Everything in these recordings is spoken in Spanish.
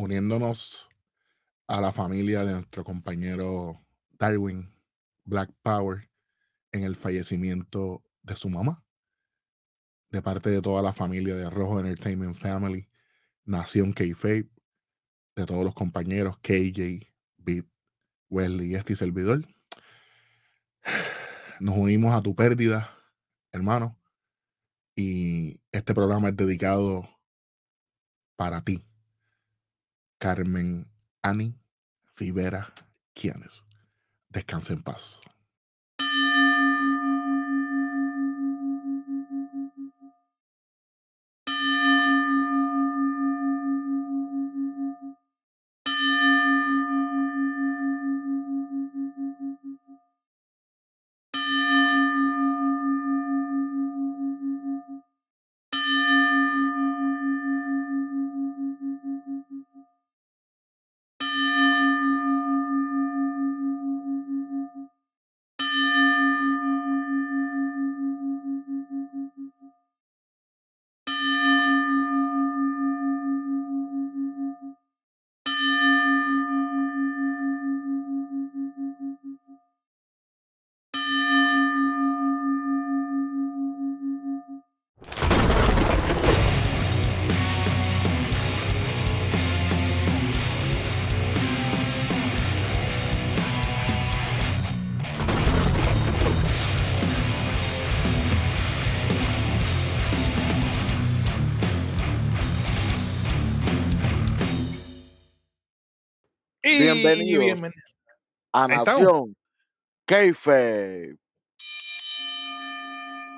uniéndonos a la familia de nuestro compañero Darwin Black Power en el fallecimiento de su mamá. De parte de toda la familia de Rojo Entertainment Family, Nación K-Fape, de todos los compañeros KJ, Beat, Wesley y este servidor. Nos unimos a tu pérdida, hermano. Y este programa es dedicado para ti, Carmen Ani Rivera Quianes. Descansa en paz. Bienvenidos bienvenido. a. Nación Keife.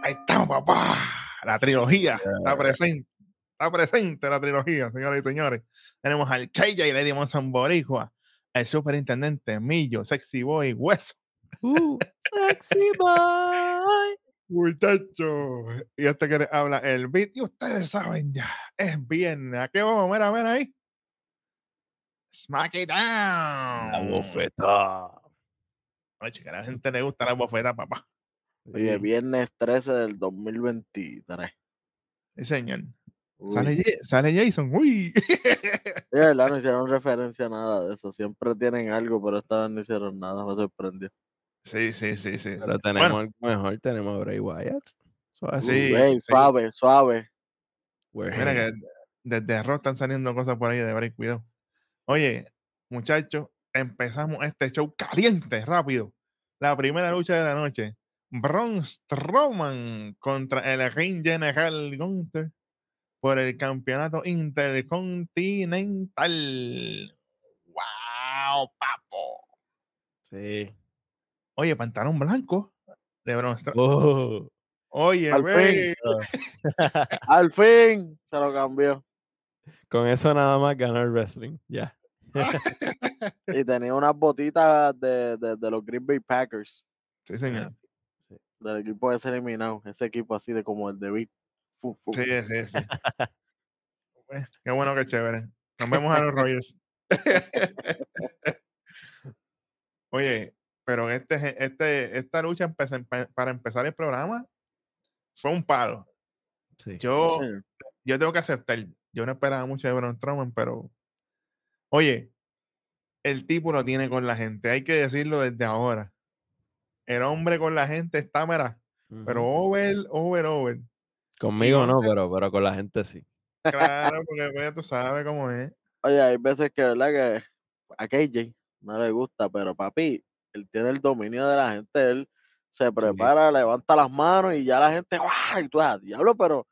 Ahí estamos, papá. La trilogía está presente. Está presente la trilogía, señoras y señores. Tenemos al KJ y Lady Monson Boricua, el superintendente Millo, Sexy Boy, Hueso. Uh, sexy boy. Muchacho. Y este que les habla el beat. Y ustedes saben ya, es viernes. ¿A qué vamos? Mira, mira ahí. Smack it down. La bofeta. Oye, que a la gente le gusta la bofeta, papá. Oye, viernes 13 del 2023. Sí, señor. Sale, sale Jason. Uy. de verdad no hicieron referencia a nada de eso. Siempre tienen algo, pero esta vez no hicieron nada. Me sorprendió. sí, sí, sí, sí. Pero sí. tenemos Bueno, algo mejor, tenemos a Bray Wyatt. Sí, sí. suave, suave. we're Mira here. que desde Raw están saliendo cosas por ahí de ver cuidado. Oye, muchachos, empezamos este show caliente, rápido. La primera lucha de la noche. Braun Strowman contra el Ring General Gunther por el campeonato intercontinental. ¡Wow, papo! Sí. Oye, pantalón blanco de Braun Strowman. Oh, Oye, Al ve. Al fin se lo cambió. con eso nada más ganó el wrestling. Ya. Y tenía unas botitas de, de, de los Green Bay Packers. Sí, señor. Del equipo de ese eliminado. Ese equipo así de como el de Vic. Fu, fu. Sí, sí, sí. Pues, Qué bueno, qué chévere. Nos vemos a los Rogers. Oye, pero este, este, esta lucha para empezar el programa fue un palo. Sí. Yo, Sí. yo tengo que aceptar. Yo no esperaba mucho de Braun Strowman, pero oye, el tipo lo tiene con la gente. Hay que decirlo desde ahora. El hombre con la gente está, mira, pero over, over, over. Conmigo no, pero, pero con la gente sí. Claro, porque pues, tú sabes cómo es. Oye, hay veces que, ¿verdad? Que a KJ no le gusta, pero papi, él tiene el dominio de la gente, él se prepara, levanta las manos y ya la gente, ¡guau! Y tú, ah, diablo, pero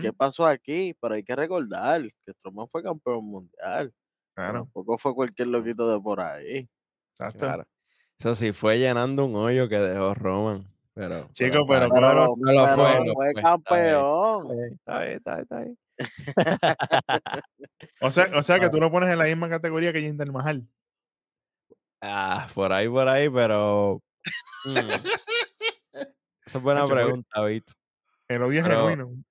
¿qué pasó aquí? Pero hay que recordar que Strowman fue campeón mundial. Claro, Tampoco fue cualquier loquito de por ahí. exacto. Claro. Eso sí, fue llenando un hoyo que dejó Roman. Pero, Chico, pero no Pero, lo- no lo pero fue, campeón. Está bien, está bien, está bien. O sea, o sea que tú lo pones en la misma categoría que Jinder Mahal. Ah, por ahí, por ahí, pero. mm, Esa es buena pues, pregunta, Bit. El odio es Pero- genuino.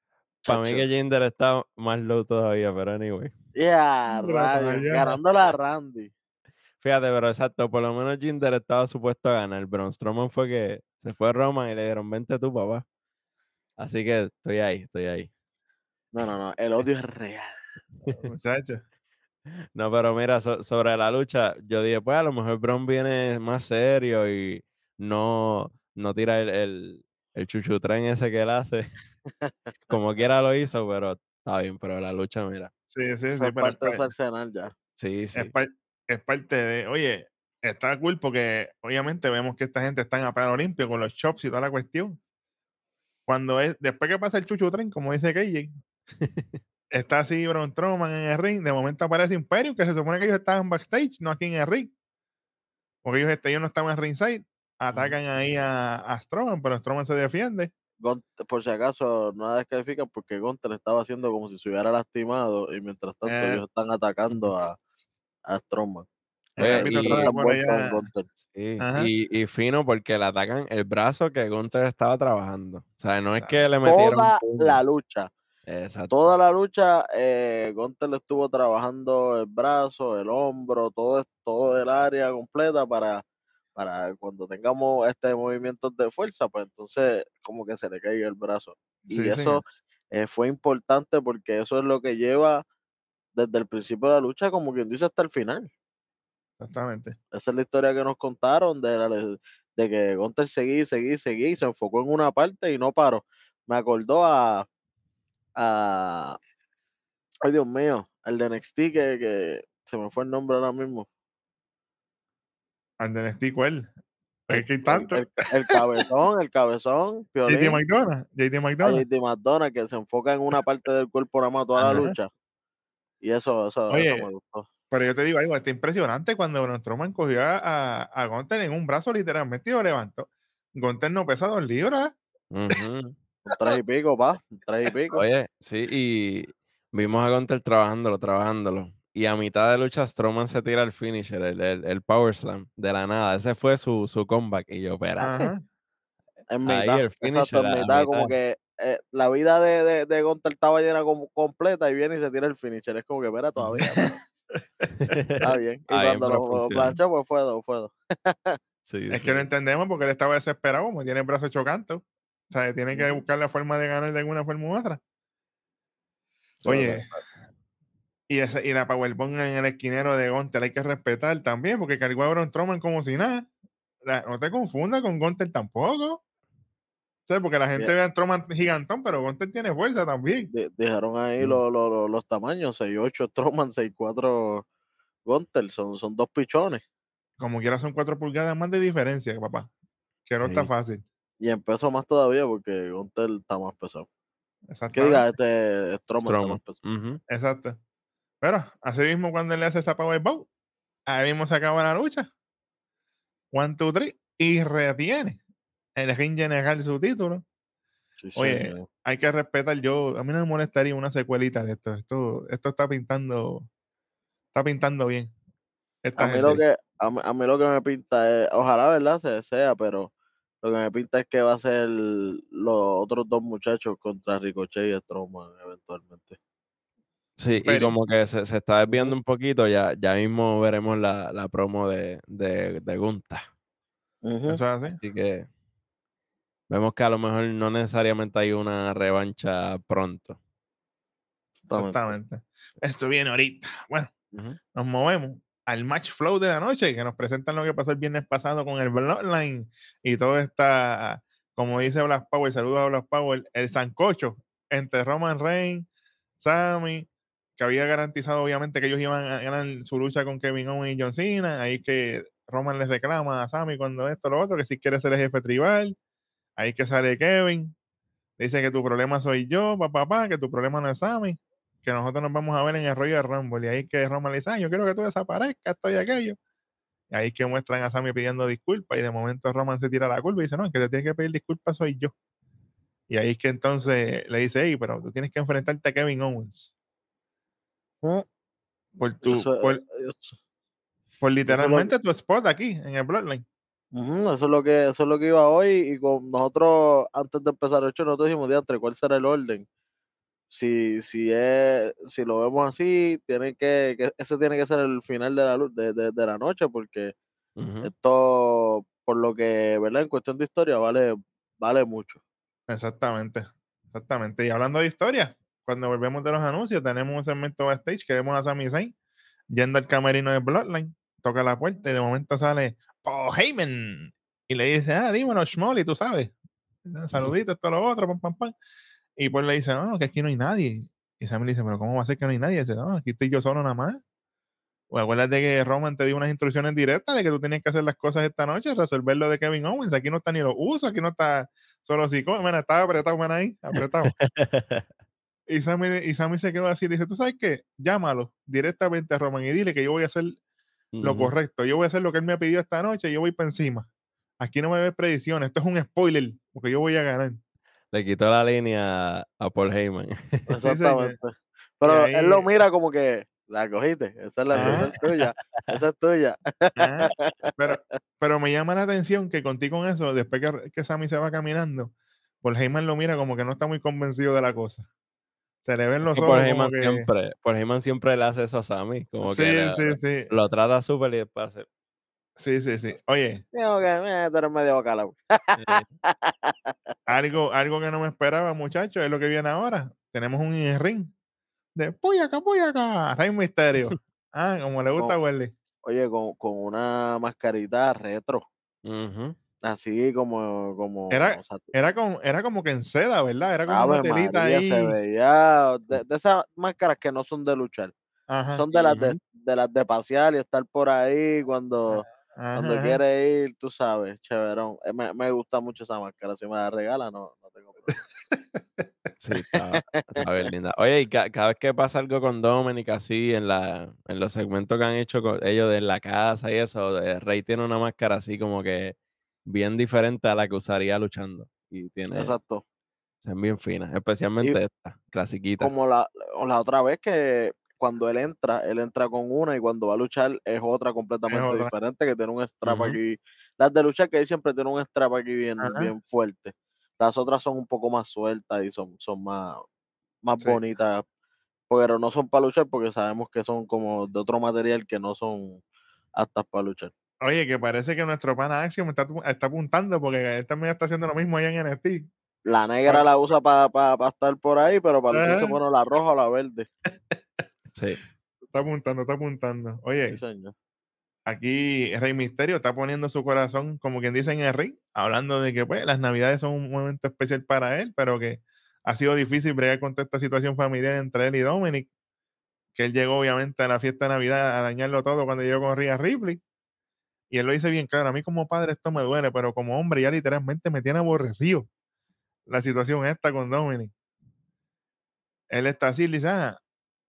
Para mí que Jinder está más low todavía, pero anyway. Yeah, rayos, allá. ganándole a Randy. Fíjate, pero exacto, por lo menos Jinder estaba supuesto a ganar. Braun Strowman fue que se fue a Roman y le dijeron, vente tú, papá. Así que estoy ahí, estoy ahí. No, no, no, el odio es real. Muchachos. No, pero mira, so- sobre la lucha, yo dije, pues a lo mejor Bron viene más serio y no, no tira el, el, el chuchutren ese que él hace. Como quiera lo hizo, pero está bien, pero la lucha, mira. Sí, sí, sí, es parte de arsenal ya. Sí, sí. es par- es parte de, oye, está cool porque obviamente vemos que esta gente está en apagado limpio con los chops y toda la cuestión. Cuando es, después que pasa el chuchu tren, como dice KJ, está así Braun Strowman en el ring, de momento aparece Imperio, que se supone que ellos estaban backstage, no aquí en el ring. Porque ellos, este, ellos no estaban en ringside, atacan ahí a, a Strowman, pero Strowman se defiende. Gunter- por si acaso no la descalifican porque Gunter estaba haciendo como si se hubiera lastimado y mientras tanto Eh. ellos están atacando a, a Strowman. Oye, árbitro y- Gunter. Sí. Y, y fino porque le atacan el brazo que Gunther estaba trabajando. O sea, no es que le metieron Toda puño. la lucha, Exacto. toda la lucha, eh, Gunter le estuvo trabajando el brazo, el hombro, todo, todo el área completa para, para cuando tengamos este movimiento de fuerza, pues entonces como que se le caiga el brazo. Y eso eh, fue importante porque eso es lo que lleva desde el principio de la lucha, como quien dice, hasta el final. Exactamente. Esa es la historia que nos contaron de, la de que Gunter seguía, y seguía, y se enfocó en una parte y no paró. Me acordó a, a ay Dios mío, el de NXT que, que se me fue el nombre ahora mismo. Al de NXT, ¿cuál? El, Es que hay el- tanto. el- el cabezón, el cabezón, JD Piolín, McDonald. JD a McDonald. McDonald, que se enfoca en una parte del cuerpo nada más toda la lucha. Y eso, eso, eso Oye, me gustó. Pero yo te digo algo, está impresionante cuando Braun Strowman cogió a, a, en un brazo literalmente y lo levantó. Gunther no pesa dos libras. Ujú. Un tres y pico, pa, tres y pico. Oye, sí, y vimos a Gunther trabajándolo, trabajándolo. Y a mitad de lucha, Strowman se tira el finisher, el, el, el Power Slam, de la nada. Ese fue su, su comeback. Y yo, espérate. Ajá. En Ahí mitad, el exacto, finisher en a mitad, como mitad. que eh, la vida de, de, de Gunter estaba llena como completa y viene y se tira el finisher. Es como que, espera, todavía. pero Está bien. Y cuando lo, planchó, pues fue dos, fue dos. Sí, Es sí. que no entendemos porque él estaba desesperado, como tiene el brazo chocante. O sea, tiene que buscar la forma de ganar de alguna forma u otra. Oye, y, ese, y la Powerbomb en el esquinero de Gunter hay que respetar también, porque cargó a Braun Strowman como si nada. La- no te confundas con Gunter tampoco. Sea, porque la gente Bien. ve a Strowman gigantón, pero Gunter tiene fuerza también. Di- Dijeron ahí Mm. lo- lo- lo- los tamaños: 6'8 Strowman, 6'4 Gunter. Son, son dos pichones. Como quiera son cuatro pulgadas más de diferencia, papá. Que no está fácil. Y en peso más todavía porque Gunter está más pesado. Que Exactamente. diga, este Strowman está más pesado. Exacto. Pero así mismo cuando él le hace esa Powerbomb, ahí mismo se acaba la lucha. One, two, three. Y retiene el ring general su título. Sí, Oye, señor. hay que respetar. Yo, a mí no me molestaría una secuelita de esto. Esto, esto está pintando, está pintando bien. Esta A mí, lo que, a, mí, a mí lo que me pinta es, ojalá, ¿verdad? Se sea, pero lo que me pinta es que va a ser los otros dos muchachos contra Ricochet y Strowman eventualmente. Sí, y como que se, se está desviando un poquito, ya, ya mismo veremos la, la promo de, de, de Gunta. Ujú. Eso es así. Así que vemos que a lo mejor no necesariamente hay una revancha pronto. Exactamente. Exactamente. Esto viene ahorita. Bueno, nos movemos al match flow de la noche, que nos presentan lo que pasó el viernes pasado con el Bloodline y todo está, como dice Black Power, saludos a Black Power, el sancocho entre Roman Reigns, Sammy, que había garantizado obviamente que ellos iban a ganar su lucha con Kevin Owens y John Cena, ahí que Roman les reclama a Sammy cuando esto, lo otro, que si quiere ser el jefe tribal, ahí que sale Kevin, dice que tu problema soy yo, papá, papá, que tu problema no es Sammy, que nosotros nos vamos a ver en el rollo de Rumble. Y ahí que Roman le dice, "Ah, yo quiero que tú desaparezcas, esto y aquello. Y ahí que muestran a Sammy pidiendo disculpas. Y de momento Roman se tira la culpa y dice, no, el que te tiene que pedir disculpas soy yo. Y ahí que entonces le dice, hey, pero tú tienes que enfrentarte a Kevin Owens. Por, tu, Eso, por, eso- por lo- literalmente tu spot aquí, en el Bloodline. eso es lo que eso es lo que iba hoy y con nosotros antes de empezar el show nosotros dijimos entre cuál será el orden si si es si lo vemos así tiene que, que ese tiene que ser el final de la de, de- de la noche porque Ujú. esto por lo que verdad en cuestión de historia vale vale mucho Exactamente, exactamente. Y hablando de historia, cuando volvemos de los anuncios, tenemos un segmento backstage que vemos a Sami Zayn yendo al camerino de Bloodline, toca la puerta y de momento sale Paul Heyman y le dice, ah, dímelo, Schmolly, tú sabes. Saluditos, todo lo otro, pam, pam, pam. Y pues le dice, no, que aquí no hay nadie. Y Sammy le dice, pero ¿cómo va a ser que no hay nadie? Y dice, no, aquí estoy yo solo nada más. O acuérdate que Roman te dio unas instrucciones directas de que tú tenías que hacer las cosas esta noche, resolver lo de Kevin Owens. Aquí no está ni los usos, aquí no está solo psico. Mira, estaba apretado, man, ahí, apretado. y, Sammy, y Sammy se quedó así y dice, ¿tú sabes qué? Llámalo directamente a Roman y dile que yo voy a hacer lo correcto. Yo voy a hacer lo que él me ha pedido esta noche y yo voy para encima. Aquí no me ves predicciones. Esto es un spoiler, porque yo voy a ganar. Le quitó la línea a Paul Heyman. Exactamente. Pero él lo mira como que la cogiste. Esa es la Ah. esa es tuya. Esa es tuya. Ah, pero, pero me llama la atención que contigo con eso, después que, que Sammy se va caminando, Paul Heyman lo mira como que no está muy convencido de la cosa. Se le ven los ojos como Heyman que... siempre, Paul Heyman siempre le hace eso a Sammy. Como Sí, que le- sí, sí. lo trata súper y después hace. Sí, sí, sí. Oye, Digo que eh, medio bacalao. algo, algo que no me esperaba, muchachos, es lo que viene ahora. Tenemos un ring de puyaca, puyaca, Rey Misterio. Ah, como le gusta a Welly. Oye, con, con una mascarita retro. ujú. Así como. como Era- o sea, Era, con, era como que en seda, ¿verdad? Era como Ave una telita María, ahí. se veía de, de esas máscaras que no son de luchar, Ajá, son de las de, de las de pasear y estar por ahí cuando, ajá, cuando ajá. quiere ir, tú sabes, chéverón. Eh, Me, me gusta mucho esa máscara, si me la regala, no, no tengo problema. Sí, está, está bien linda. Oye, y ca- cada vez que pasa algo con Dominic así en la en los segmentos que han hecho con ellos de en la casa y eso, eh, Rey tiene una máscara así como que bien diferente a la que usaría luchando. Y tiene, Exacto. son bien finas, especialmente esta, clasiquita. Como la, la otra vez que cuando él entra, él entra con una y cuando va a luchar es otra completamente otra. diferente que tiene un strap aquí. Las de luchar que ahí siempre tiene un strap aquí bien, bien fuerte. Las otras son un poco más sueltas y son, son más, más Sí. bonitas. Pero no son para luchar porque sabemos que son como de otro material que no son aptas para luchar. Oye, que parece que nuestro pana Axiom está, apuntando porque él también está haciendo lo mismo allá en NXT. La negra Ah. la usa para estar por ahí, pero para luchar se pone la roja o la verde. Sí. Está apuntando, está apuntando. Oye, Sí, aquí Rey Misterio está poniendo su corazón, como quien dice en el ring, hablando de que pues las navidades son un momento especial para él, pero que ha sido difícil bregar con toda esta situación familiar entre él y Dominic, que él llegó obviamente a la fiesta de Navidad a dañarlo todo cuando llegó con Rhea Ripley. Y él lo dice bien claro, a mí como padre esto me duele, pero como hombre ya literalmente me tiene aborrecido la situación esta con Dominic. Él está así, le dice, "Ah,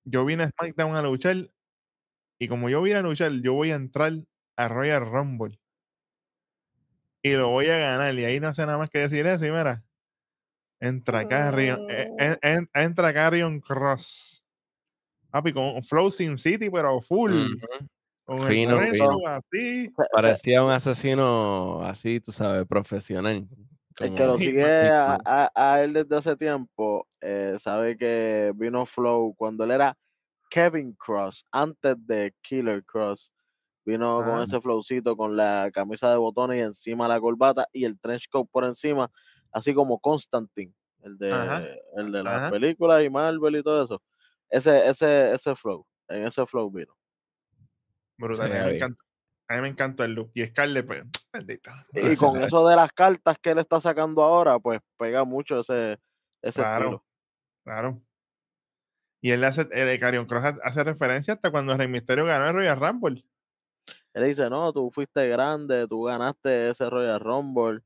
yo vine a SmackDown a luchar y como yo vine a luchar, yo voy a entrar a Royal Rumble y lo voy a ganar. Y ahí no sé nada más que decir eso. Y mira, entra Carrion, eh, en- en- entra Carrion Cross. Papi, con Flow City, pero full. Con el Fino, fino. así. Parecía un asesino así, tú sabes, profesional. El que lo sigue a, Hitman. a- a él desde hace tiempo eh, sabe que vino Flow cuando él era Kevin Cross, antes de Killer Cross. Vino con Ah. ese flowcito, con la camisa de botones y encima la corbata y el trench coat por encima, así como Constantine, el de, Ajá. el de las Ajá. películas y Marvel y todo eso. Ese, ese, ese flow, en ese flow vino. Brutal. A mí, me encantó, a mí me encantó el look. Y Scarlett, pues, bendita. Y con es. eso de las cartas que él está sacando ahora, pues pega mucho ese, ese Claro. estilo. Claro. Y él hace, el Carrion Cross ha- hace referencia hasta cuando Rey Misterio ganó el Royal Rumble. Él dice, no, tú fuiste grande, tú ganaste ese Royal Rumble,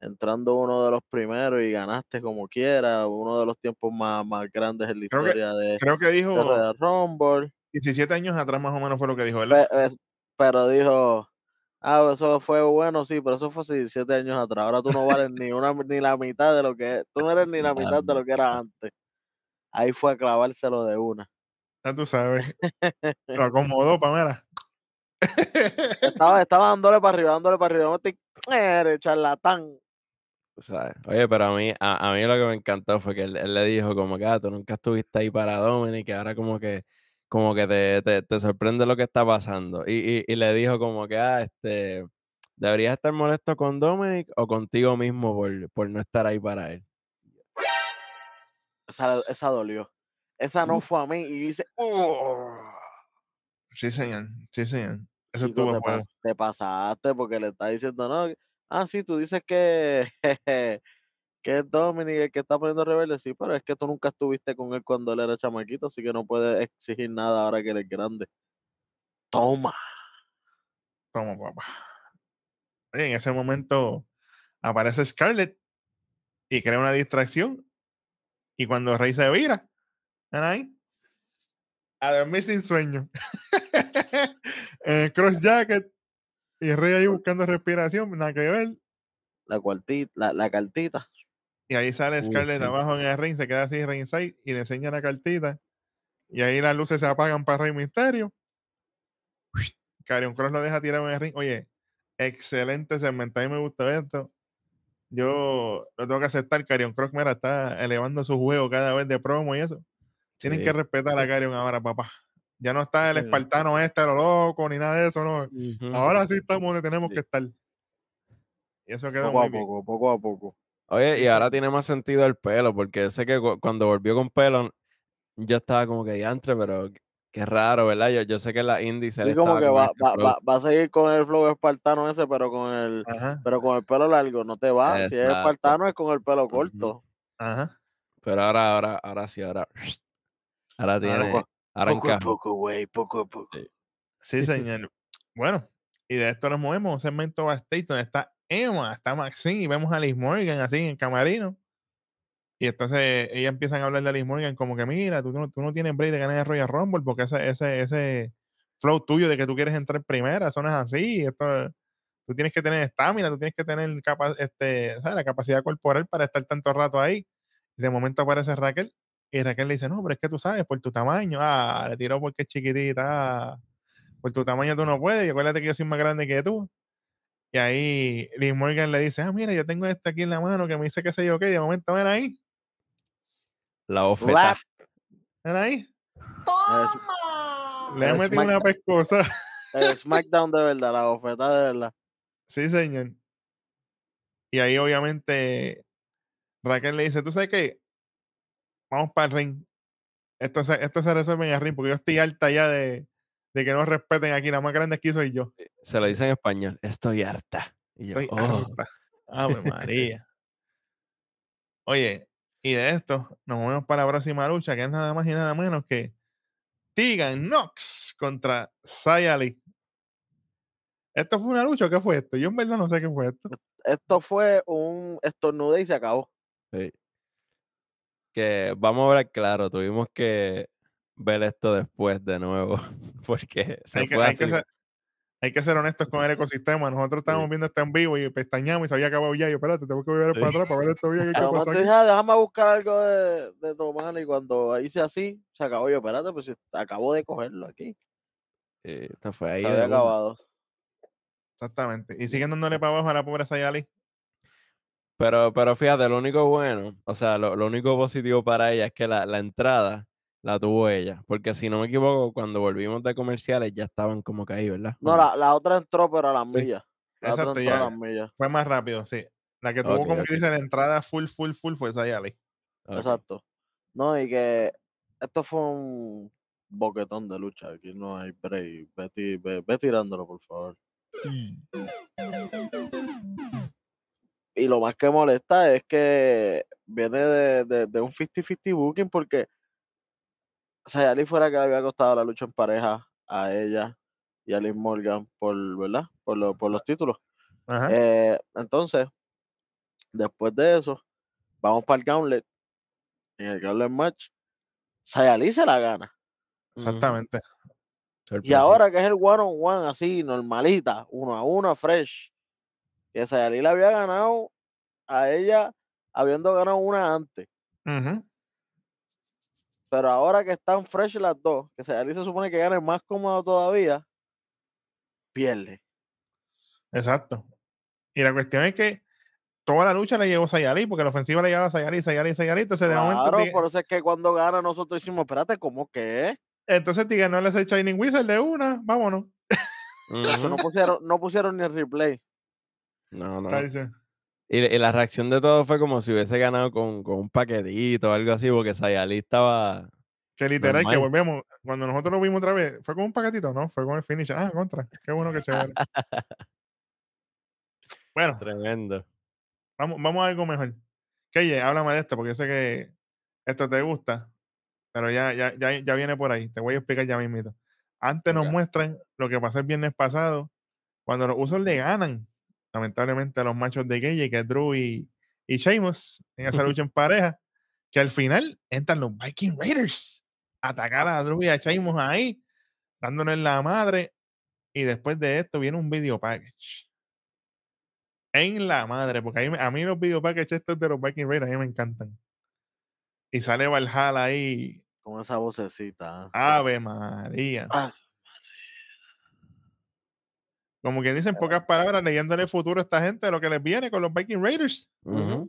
entrando uno de los primeros y ganaste como quiera, uno de los tiempos más, más grandes en la Creo que- historia de, Creo que de dijo Royal Rumble. 17 años atrás más o menos fue lo que dijo, ¿verdad? Pero dijo, ah, eso fue bueno, sí, pero eso fue hace 17 años atrás. Ahora tú no vales ni una ni la mitad de lo que tú no eres ni la mitad de lo que era antes. Ahí fue a clavárselo de una. Ya tú sabes. Lo acomodó, Pamela. Estaba, estaba dándole para arriba, dándole para arriba. Eres charlatán. Oye, pero a mí, a, a mí lo que me encantó fue que él, él le dijo como que ah, tú nunca estuviste ahí para Dominic, que ahora como que, como que te, te, te sorprende lo que está pasando. Y, y, y le dijo como que, ah, este, deberías estar molesto con Dominic o contigo mismo por, por no estar ahí para él. Esa, esa dolió. Esa no fue a mí. Y dice, "Oh". Sí, señor. Sí, señor. Eso Chico, estuvo te, bueno. pas- te pasaste porque le está diciendo, no, ah, sí, tú dices que, que es Dominic el que está poniendo rebelde, sí, pero es que tú nunca estuviste con él cuando él era chamaquito, así que no puedes exigir nada ahora que él es grande. Toma. Toma, papá. En ese momento aparece Scarlett y crea una distracción. Y cuando Rey se vira, ¿ven ahí? A dormir sin sueño. el cross jacket. Y Rey ahí buscando respiración, nada que ver. La cuartita, la, la cartita. Y ahí sale Uy, Scarlett sí. abajo en el ring, se queda así ringside y le enseña la cartita. Y ahí las luces se apagan para Rey Misterio. Carion Cross lo deja tirado en el ring. Oye, excelente segmento. A mí me gustó esto. Yo lo tengo que aceptar. Carion Cross, mira, está elevando su juego cada vez de promo y eso. Tienen Sí. que respetar a Carion ahora, papá. Ya no está el espartano este, lo loco, ni nada de eso, no. Ahora sí estamos donde tenemos Sí. que estar. Y eso quedó Poco muy a bien. poco, poco a poco. Oye, y ahora tiene más sentido el pelo, porque sé que cu- cuando volvió con pelo, yo estaba como que diantre, pero qué- raro, ¿verdad? Yo, yo sé que la indie se le Y como estaba que con va, este va, flow. va, va a seguir con el flow espartano ese, pero con el, Ajá, pero con el pelo largo, no te va. Si es Exacto. espartano es con el pelo corto. ajá. Pero ahora, ahora, ahora sí, ahora. Ahora tiene. poco- Ahora Poco a encajó. poco, güey, poco a poco. Sí. Sí, señor. bueno, y de esto nos movemos un segmento backstage donde está Emma, está Maxine y vemos a Liz Morgan así en camarino. Y entonces ella empiezan a hablarle a Liz Morgan como que mira, tú, tú no tienes break de ganar el Royal Rumble porque ese, ese, ese flow tuyo de que tú quieres entrar primera, eso no es así. Esto, tú tienes que tener estamina, tú tienes que tener este, la capacidad corporal para estar tanto rato ahí. Y de momento aparece Raquel y Raquel le dice, no, pero es que tú sabes, por tu tamaño, ah, le tiró porque es chiquitita, ah, por tu tamaño tú no puedes, y acuérdate que yo soy más grande que tú. Y ahí Liz Morgan le dice, ah, mira, yo tengo este aquí en la mano que me dice que sé yo qué, de momento ven ahí, La oferta. ven ahí, Es- le ha metido una pescosa. el SmackDown de verdad, la bofeta de verdad. sí, señor. Y ahí obviamente Raquel le dice, ¿tú sabes qué? Vamos para el ring. Esto se, esto se resuelve en el ring, porque yo estoy alta ya de, de que no respeten aquí, la más grande aquí soy yo. Se lo dice en español. Estoy harta. Y yo, Estoy oh, harta. Ave María. Oye, y de esto nos movemos para la próxima lucha, que es nada más y nada menos que Tegan Knox contra Xia Li. ¿Esto fue una lucha o qué fue esto? Yo en verdad no sé qué fue esto. Esto fue un estornudo y se acabó. sí. Que vamos a ver claro, tuvimos que ver esto después de nuevo. Porque se Hay que, fue hay, así. que ser, hay que ser honestos con el ecosistema. Nosotros estábamos viendo esto en vivo y pestañamos y se había acabado ya. Y yo, espérate, tengo que volver Sí. para atrás para ver esto bien. ¿Qué Además, pasó tú aquí? dices, "Ah, déjame buscar algo de, de tomar y cuando hice así, se acabó. Yo, espérate, pues acabo de cogerlo aquí. eh, esto fue ahí. Se había acabado. Exactamente. Y siguen dándole para abajo a la pobre Xia Li. Pero, pero fíjate, lo único bueno, o sea, lo, lo único positivo para ella es que la, la entrada la tuvo ella. Porque si no me equivoco, cuando volvimos de comerciales ya estaban como que ahí, ¿verdad? No, ¿O la, la otra entró, pero a las Sí. millas. La Exacto, otra entró ya. a las millas. Fue más rápido, sí. La que tuvo Ok, como ok. que dice la entrada full, full, full fue Xia Li. Ok. Exacto. No, y que esto fue un boquetón de lucha. Aquí no hay break. Ve, ti- ve- ve tirándolo, por favor. Y lo más que molesta es que viene de, de- de un 50-50 booking porque Sayali fuera que le había costado la lucha en pareja a ella y a Liz Morgan por, ¿verdad? Por, lo- por los títulos. Ajá. Eh, entonces, después de eso, vamos para el Gauntlet. En el Gauntlet Match, Sayali se la gana. Exactamente. Y ahora que es el one on one, así, normalita, uno a uno, fresh, que Sayali le había ganado a ella habiendo ganado una antes. Pero ahora que están fresh las dos, que Sayali se supone que gane más cómodo todavía, pierde. Exacto. Y la cuestión es que toda la lucha la llevó Sayali, porque la ofensiva la llevaba Sayali, Sayali, Sayali. Entonces, de momento, Claro, por eso es que cuando gana nosotros decimos, espérate, ¿cómo que? entonces Tiga no le hace Shining Wizard de una, vámonos. No pusieron, no pusieron ni el replay. No, no. Y, y la reacción de todos fue como si hubiese ganado con, con un paquetito o algo así, porque Sayali estaba Que literal, que volvemos. Cuando nosotros lo vimos otra vez, fue con un paquetito, ¿no? Fue con el finish. Ah, contra. Qué bueno que chévere. bueno, Tremendo. vamos, vamos a algo mejor. Keye, háblame de esto, porque yo sé que esto te gusta, pero ya, ya, ya, ya viene por ahí. Te voy a explicar ya mismito. Antes nos muestran lo que pasó el viernes pasado, cuando los usos le ganan, lamentablemente, a los machos de Keye, que es Drew y, y Sheamus, en esa lucha en pareja, que al final entran los Viking Raiders a atacar a Drew y a Sheamus ahí, dándoles la madre. Y después de esto viene un video package. En la madre, porque a mí, a mí los video packages estos de los Viking Raiders a mí me encantan. Y sale Valhalla ahí. Con esa vocecita. Ave María. Ah, Como quien dice en pocas palabras, leyéndole el futuro a esta gente de lo que les viene con los Viking Raiders. Ujú.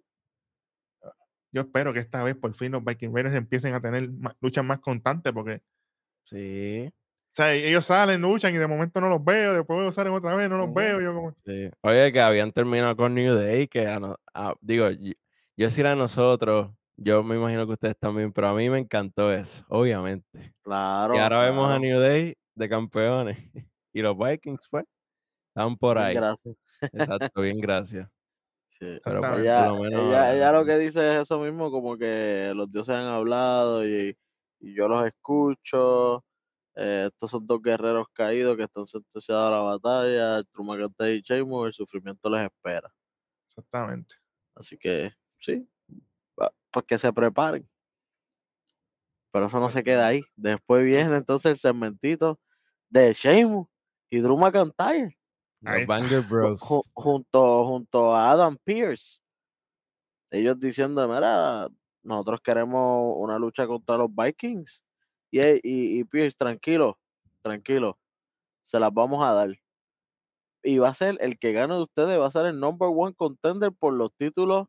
Yo espero que esta vez por fin los Viking Raiders empiecen a tener ma- luchas más constantes porque Sí, o sea, ellos salen, luchan y de momento no los veo, después salen otra vez, no los veo. Yo como, sí. Oye, que habían terminado con New Day, que a no- a- digo, yo, yo decir a nosotros, yo me imagino que ustedes también, pero a mí me encantó eso, obviamente. claro. Y ahora vemos a. New Day de campeones. Y los Vikings, pues, están por Bien, ahí. Gracias. Exacto, bien, gracias. Sí. Pero pues, Exactamente. Ella, por lo menos. ella, ella lo eh, que dice es eso mismo, como que los dioses han hablado y, y yo los escucho. eh, estos son dos guerreros caídos que están sentenciados a la batalla. Trumacante y Sheamus, el sufrimiento les espera. exactamente. Así que, sí, pues que se preparen. Pero eso no se queda ahí. Después viene entonces el segmentito de Sheamus y Drew McIntyre Los. Banger Bros. ju- junto, junto a Adam Pierce. Ellos diciendo, mira, nosotros queremos una lucha contra los Vikings. Y, e- y, y Pierce, tranquilo, tranquilo, se las vamos a dar. Y va a ser el que gane de ustedes, va a ser el number one contender por los títulos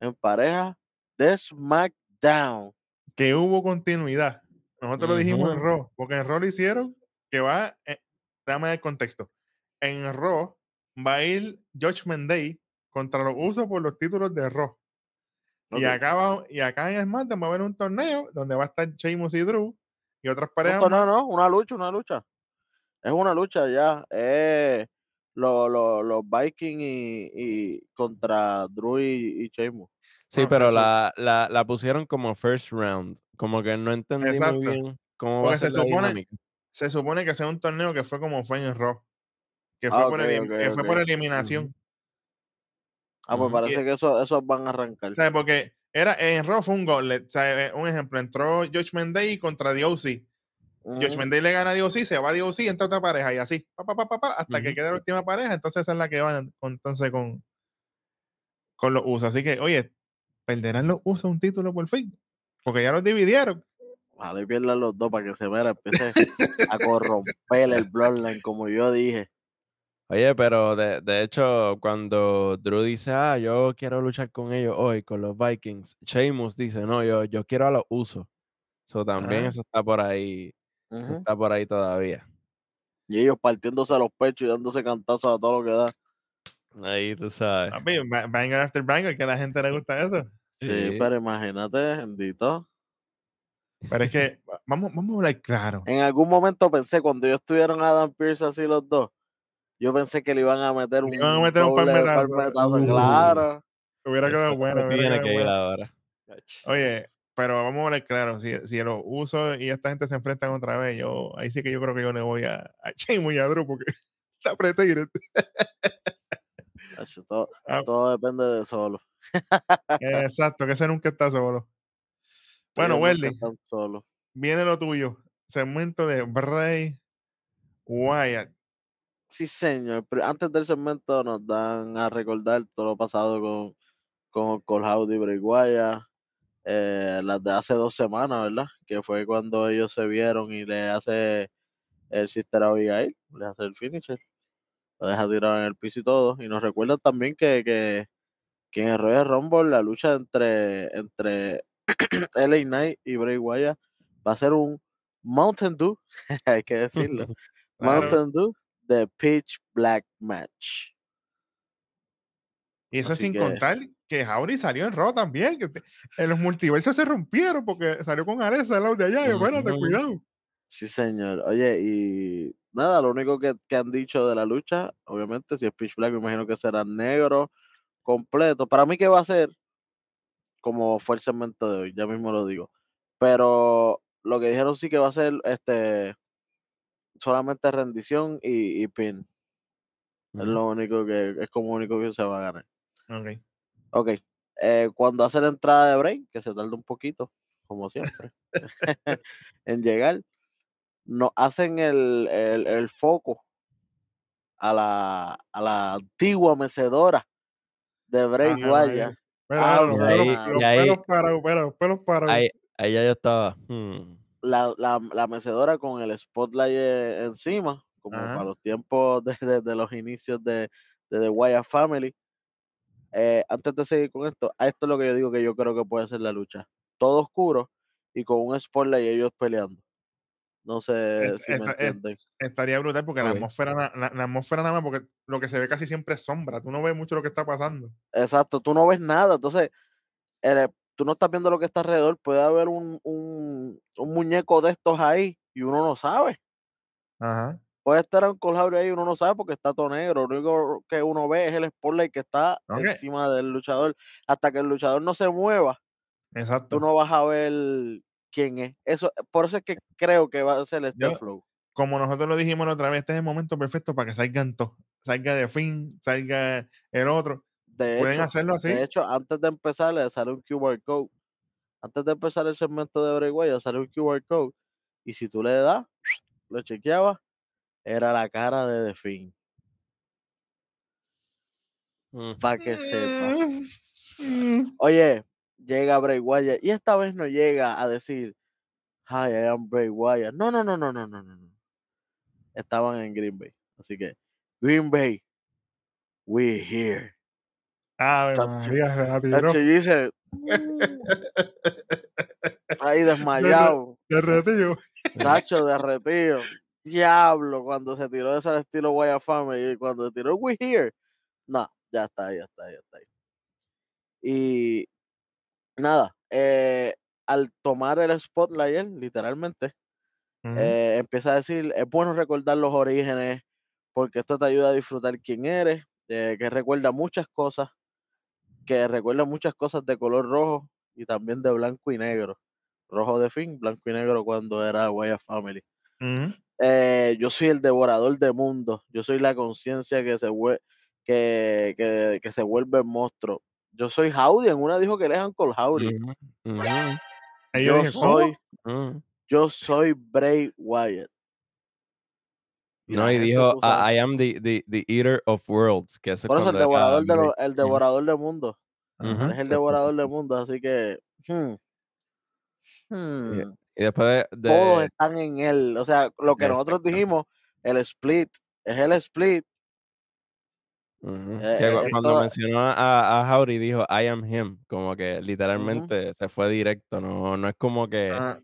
en pareja de SmackDown. Que hubo continuidad. Nosotros lo dijimos en. Raw, porque en Raw lo hicieron que va, eh, dame el contexto. En Raw va a ir Judgment Day contra los usos por los títulos de Raw. Y acá, va- y acá en SmackDown va a haber un torneo donde va a estar Sheamus y Drew y otras parejas No, no, no, una lucha, una lucha. Es una lucha ya. Es lo- lo- los Vikings y, y contra Drew y, y Sheamus. Sí, No, pero la, la, la pusieron como first round. Como que no entendí Exacto. muy bien cómo va Porque se la supone- dinámica. Se supone que sea un torneo que fue como fue en Raw. Que Ah, fue, por, que ok. por eliminación. Ah, pues parece que eso, esos van a arrancar. Sea, porque era, en Raw fue un gauntlet. Eh, un ejemplo, entró Judgment Day contra DOC. Ujú. Judgment Day le gana a DOC, se va a DOC, entra otra pareja y así, pa, pa, pa, pa, pa, hasta que Ujú. quede la última pareja. Entonces esa es la que van entonces con, con los usos. Así que, oye, perderán los usos un título por fin. Porque ya los dividieron. Ojalá y pierdan los dos para que se vea, empiece a corromper el Bloodline, como yo dije. Oye, pero de, de hecho, cuando Drew dice, ah, yo quiero luchar con ellos hoy, con los Vikings, Sheamus dice, no, yo, yo quiero a los usos. So, también eso está por ahí, eso está por ahí todavía. Y ellos partiéndose los pechos y dándose cantazos a todo lo que da. Ahí tú sabes. Papi, ba- banger after banger, que a la gente le gusta eso. Sí, Sí. pero imagínate, bendito. Pero es que, va- vamos, vamos a hablar claro. En algún momento pensé, cuando ellos estuvieron Adam Pierce así los dos, yo pensé que le iban a meter un, Le iban a meter un palmetazo. palmetazo, Uh. claro. Hubiera quedado bueno. tiene quedado que ir bueno. ahora. Oye, pero vamos a hablar claro. Si, si los usos y esta gente se enfrentan otra vez, yo ahí sí que yo creo que yo le voy a, a Sheamus y a Drew porque está. Hacho, Todo, Ah. todo depende de solo. Exacto, que ese nunca está solo. Bueno, Welly, viene lo tuyo. Segmento de Bray Wyatt. Sí, señor. Pero antes del segmento nos dan a recordar todo lo pasado con, con Cole Howdy y Bray Wyatt, eh, las de hace dos semanas, ¿verdad? Que fue cuando ellos se vieron y le hace el Sister Abigail, le hace el finisher, lo deja tirado en el piso y todo. Y nos recuerdan también que, que, que en el Royal Rumble la lucha entre, entre LA Knight y Bray Wyatt va a ser un Mountain Dew, hay que decirlo. Mountain Dew de Pitch Black Match. Y eso Así sin que- contar que Jauri salió en Raw también. Que te- en los multiversos se rompieron porque salió con Aresa lado de allá. Y espérate, Ujú. cuidado. Sí, señor. Oye, y nada, lo único que, que han dicho de la lucha, obviamente, si es Pitch Black, me imagino que será negro completo. Para mí, que va a ser? Como fue el segmento de hoy, ya mismo lo digo. Pero lo que dijeron sí que va a ser este solamente rendición y, y pin. Es lo único que es como único que se va a ganar. Ok. Ok. eh, cuando hace la entrada de Bray, que se tarda un poquito, como siempre, en llegar, nos hacen el, el, el foco a la, a la antigua mecedora de Bray Ah, Wyatt. Ah, pelos- ahí- pelos. Ahí, ahí ya yo estaba. hmm, La, la, la mecedora con el spotlight eh, encima, como Ajá. para los tiempos de, de- de los inicios de, de The Wyatt Family. Eh, antes de seguir con esto, a esto es lo que yo digo que yo creo que puede ser la lucha. Todo oscuro y con un spotlight y ellos peleando. No sé si me es- entienden. Estaría brutal porque la atmósfera, na- la, la atmósfera nada más, porque lo que se ve casi siempre es sombra. Tú no ves mucho lo que está pasando. Exacto, tú no ves nada. Entonces, el- tú no estás viendo lo que está alrededor. Puede haber un, un, un muñeco de estos ahí y uno no sabe. Ajá. Puede estar un Jauri ahí y uno no sabe porque está todo negro. Lo único que uno ve es el spotlight que está encima del luchador. Hasta que el luchador no se mueva, Exacto. tú no vas a ver quién es. Eso, por eso es que creo que va a ser este Yo- flow. Como nosotros lo dijimos la otra vez, este es el momento perfecto para que salgan todos. Salga de Finn, salga el otro. De Pueden hecho, hacerlo así. de hecho, antes de empezar le sale un QR code. Antes de empezar el segmento de Bray Wyatt sale un QR code. Y si tú le das, lo chequeabas, era la cara de The Fiend. mm. Para que sepa. Mm. Oye, llega Bray Wyatt y esta vez no llega a decir, Hi, I am Bray Wyatt. No, no, no, no, no, no, no. no. Estaban en Green Bay. Así que, Green Bay, we here. Chacho. María, se la tiró. Tacho, y dice, ahí desmayado, Derretido. Tacho derretido. Diablo, cuando se tiró ese al estilo Wyatt Family y cuando se tiró We Here, no, ya está, ya está, ya está. Y nada, eh, al tomar el spotlight, literalmente, eh, empieza a decir, es bueno recordar los orígenes porque esto te ayuda a disfrutar quién eres, eh, que recuerda muchas cosas, que recuerda muchas cosas de color rojo y también de blanco y negro. Rojo de fin, blanco y negro cuando era Wyatt Family. Ujú. Eh, yo soy el devorador de mundos, yo soy la conciencia que se vuelve que, que, que se vuelve monstruo. Yo soy Howdy, en una dijo que él es Uncle Howdy. Ujú, ujú, Ahí yo Yo soy, yo soy Bray Wyatt. No, y dijo, I, am the, the, the eater of worlds, que por eso el devorador de los- el devorador de mundos. Ujú, Es el devorador de mundos, así que hmm, hmm, Y después de, todos están en él. O sea, lo que nosotros dijimos, el split, es el split. eh, que eh, cuando mencionó a, a Howdy dijo, I am him, como que literalmente se fue directo, no, no es como que, Ah,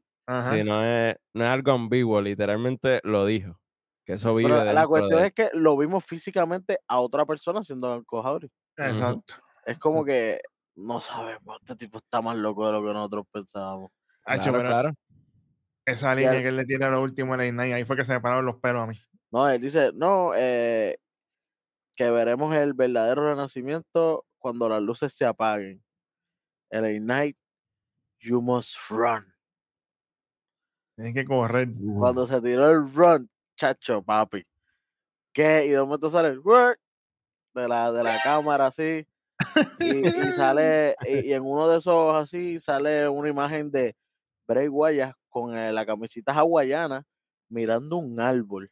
si no es, no es algo ambiguo, literalmente lo dijo, que eso vive Pero la cuestión de es que lo vimos físicamente a otra persona siendo Uncle Howdy. Exacto. Es como que no sabemos, este tipo está más loco de lo que nosotros pensábamos. Hacho, Claro, pero claro. Esa línea que él le tiene a lo último en la Night, ahí fue que se me pararon los pelos a mí. No, él dice, no, eh, que veremos el verdadero renacimiento cuando las luces se apaguen. El Ignite, you must run. Tienes que correr. Cuando se tiró el run, chacho, papi. ¿Qué? Y de momento sale el "Work", de la, de la cámara así. Y, y sale, y, y en uno de esos así sale una imagen de Bray Wyatt con eh, la camiseta hawaiana mirando un árbol.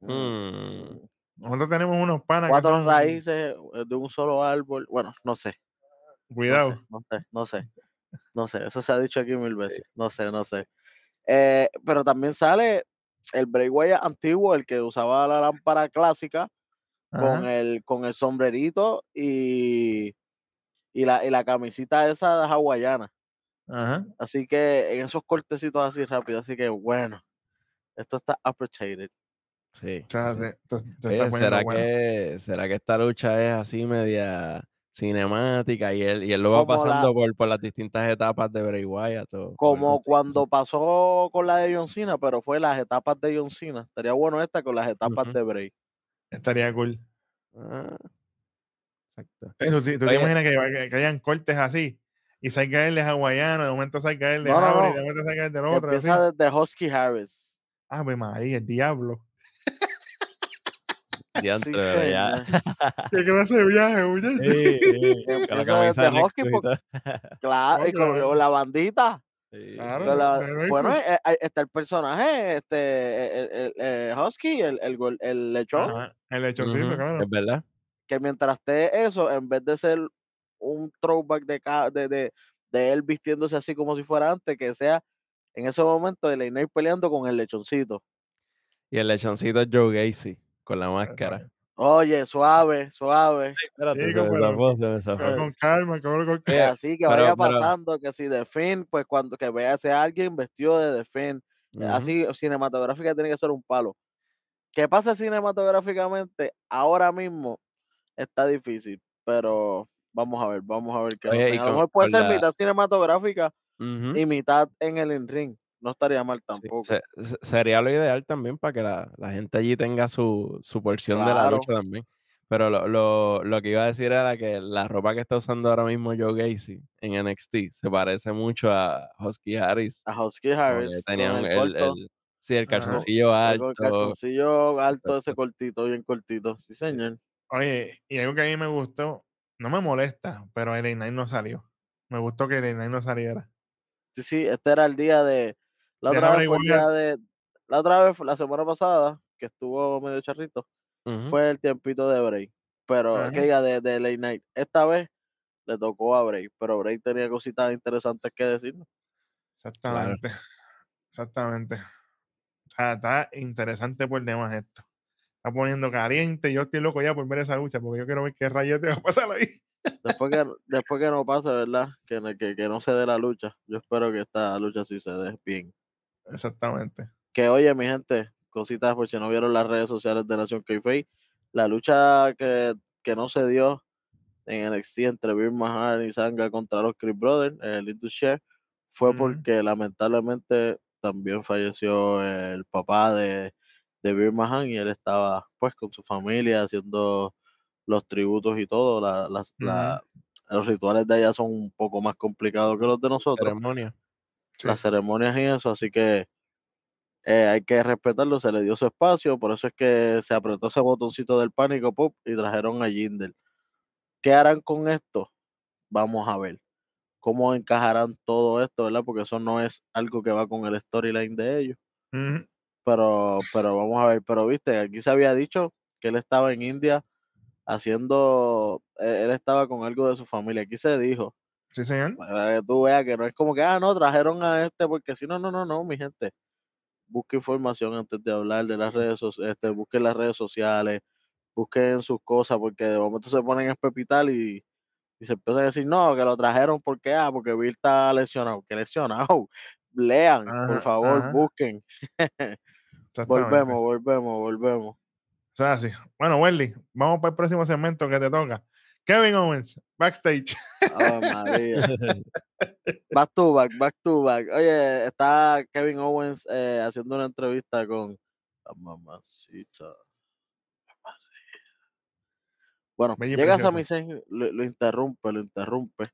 Mm, Hmm. Nosotros tenemos unos panas Cuatro son- raíces eh, de un solo árbol. Bueno, no sé. No Cuidado. sé, no sé, no sé. No sé, eso se ha dicho aquí mil veces. No sé, no sé. Eh, pero también sale el Bray Wyatt antiguo, el que usaba la lámpara clásica con el, con el sombrerito y, y, la, y la camisita esa de hawaiana. Ajá. Así que en esos cortecitos así rápido. Así que bueno, esto está appreciated. Sí. O sea, Oye, ¿será, bueno. que, ¿será que esta lucha es así media cinemática y él, y él lo va Como la- pasando por, por las distintas etapas de Bray Wyatt? o- algo Como cuando pasó con la de John Cena, pero fue las etapas de John Cena. Estaría bueno esta con las etapas de Bray. Estaría cool. Ah, exacto. Eso, sí, ¿Tú te imaginas que, que- que hayan cortes así? Y salga él de hawaiano, de momento salga él de No, no, Jauri, no. de momento salga él del otro. así. Empieza desde Husky Harris. Ave María, el diablo. Diantre, Sí, ya. ¿Qué clase de viaje? Sí, sí, con la camisa de Husky Nexus y porque- todo. Claro, y con, la bandita. Claro. con la- bueno, eh, eh, está el personaje, este, el, el- el Husky, el, el, lechón, Ajá, el lechoncito. Es verdad. que mientras esté eso, en vez de ser un throwback de, de, de, de él vistiéndose así como si fuera antes, que sea en ese momento el Knight peleando con el lechoncito. Y el lechoncito es Joe Gacy con la máscara. Oye, suave, suave. Espérate, Sí, se me pero- zafó, se me zafó. Cabrón, con calma, cabrón, con Que calma. así que pero- vaya pero- pasando, que si de Finn, pues cuando que vea a alguien vestido de The Finn, Ujú. así cinematográfica tiene que ser un palo. ¿Qué pasa cinematográficamente? Ahora mismo está difícil, pero vamos a ver, vamos a ver qué Oye. A lo mejor puede ser la- mitad cinematográfica Ujú. y mitad en el in-ring. No estaría mal tampoco. se- se- sería lo ideal también para que la, la gente allí tenga su, su porción de la lucha también. Pero lo, lo, lo que iba a decir era que la ropa que está usando ahora mismo Joe Gacy en NXT se parece mucho a Husky Harris. A Husky Harris tenía el el, el- sí, el Ajá. calzoncillo el alto. calzoncillo alto, ese cortito, bien cortito. Sí, señor. Oye, y algo que a mí me gustó, no me molesta, pero el Knight no salió. Me gustó que el Knight no saliera. Sí, sí, este era el día de. La otra vez fue el Wyatt. día de. La otra vez, fue la semana pasada, que estuvo medio charrito, fue el tiempito de Bray. Pero, Ajá. que diga, de, de Late Night. Esta vez le tocó a Bray, pero Bray tenía cositas interesantes que decirnos. Exactamente. Exactamente. Está, está interesante por demás esto. Está poniendo caliente. Yo estoy loco ya por ver esa lucha porque yo quiero ver qué rayete va a pasar ahí. Después que, después que no pase, ¿verdad? Que, que, que no se dé la lucha. Yo espero que esta lucha sí se dé bien. Exactamente. Que oye, mi gente, cositas por si no vieron las redes sociales de Nación k La lucha que, que no se dio en NXT entre Bill Maher y Sanga contra los Chris Brothers, el Little Share, fue porque lamentablemente también falleció el papá de, de Bill Mahan y él estaba pues con su familia haciendo los tributos y todo. La- los rituales de allá son un poco más complicados que los de nosotros Ceremonia. Sí. las ceremonias y eso, así que eh, hay que respetarlo, se le dio su espacio, por eso es que se apretó ese botoncito del pánico pop y trajeron a Jinder. ¿Qué harán con esto? Vamos a ver cómo encajarán todo esto, ¿verdad? Porque eso no es algo que va con el storyline de ellos, pero, pero vamos a ver, pero viste, aquí se había dicho que él estaba en India haciendo, eh, él estaba con algo de su familia, aquí se dijo, Sí, señor. para que tú veas que no es como que, ah, no, trajeron a este porque si no, no, no, no, mi gente. Busque información antes de hablar de las redes sociales, este, busquen las redes sociales, busquen sus cosas, porque de momento se ponen a espepitar y, y se empiezan a decir, no, que lo trajeron porque, ah, porque Bill está lesionado, que lesionado. Lean, por favor, ajá. busquen. Volvemos, volvemos, volvemos. Así. Bueno, Welly, vamos para el próximo segmento que te toca. Kevin Owens, backstage. Ave María. Back to back, back to back. Oye, está Kevin Owens eh, haciendo una entrevista con la mamacita. Bueno, Bella llega. Sami Zayn, lo, lo interrumpe, lo interrumpe.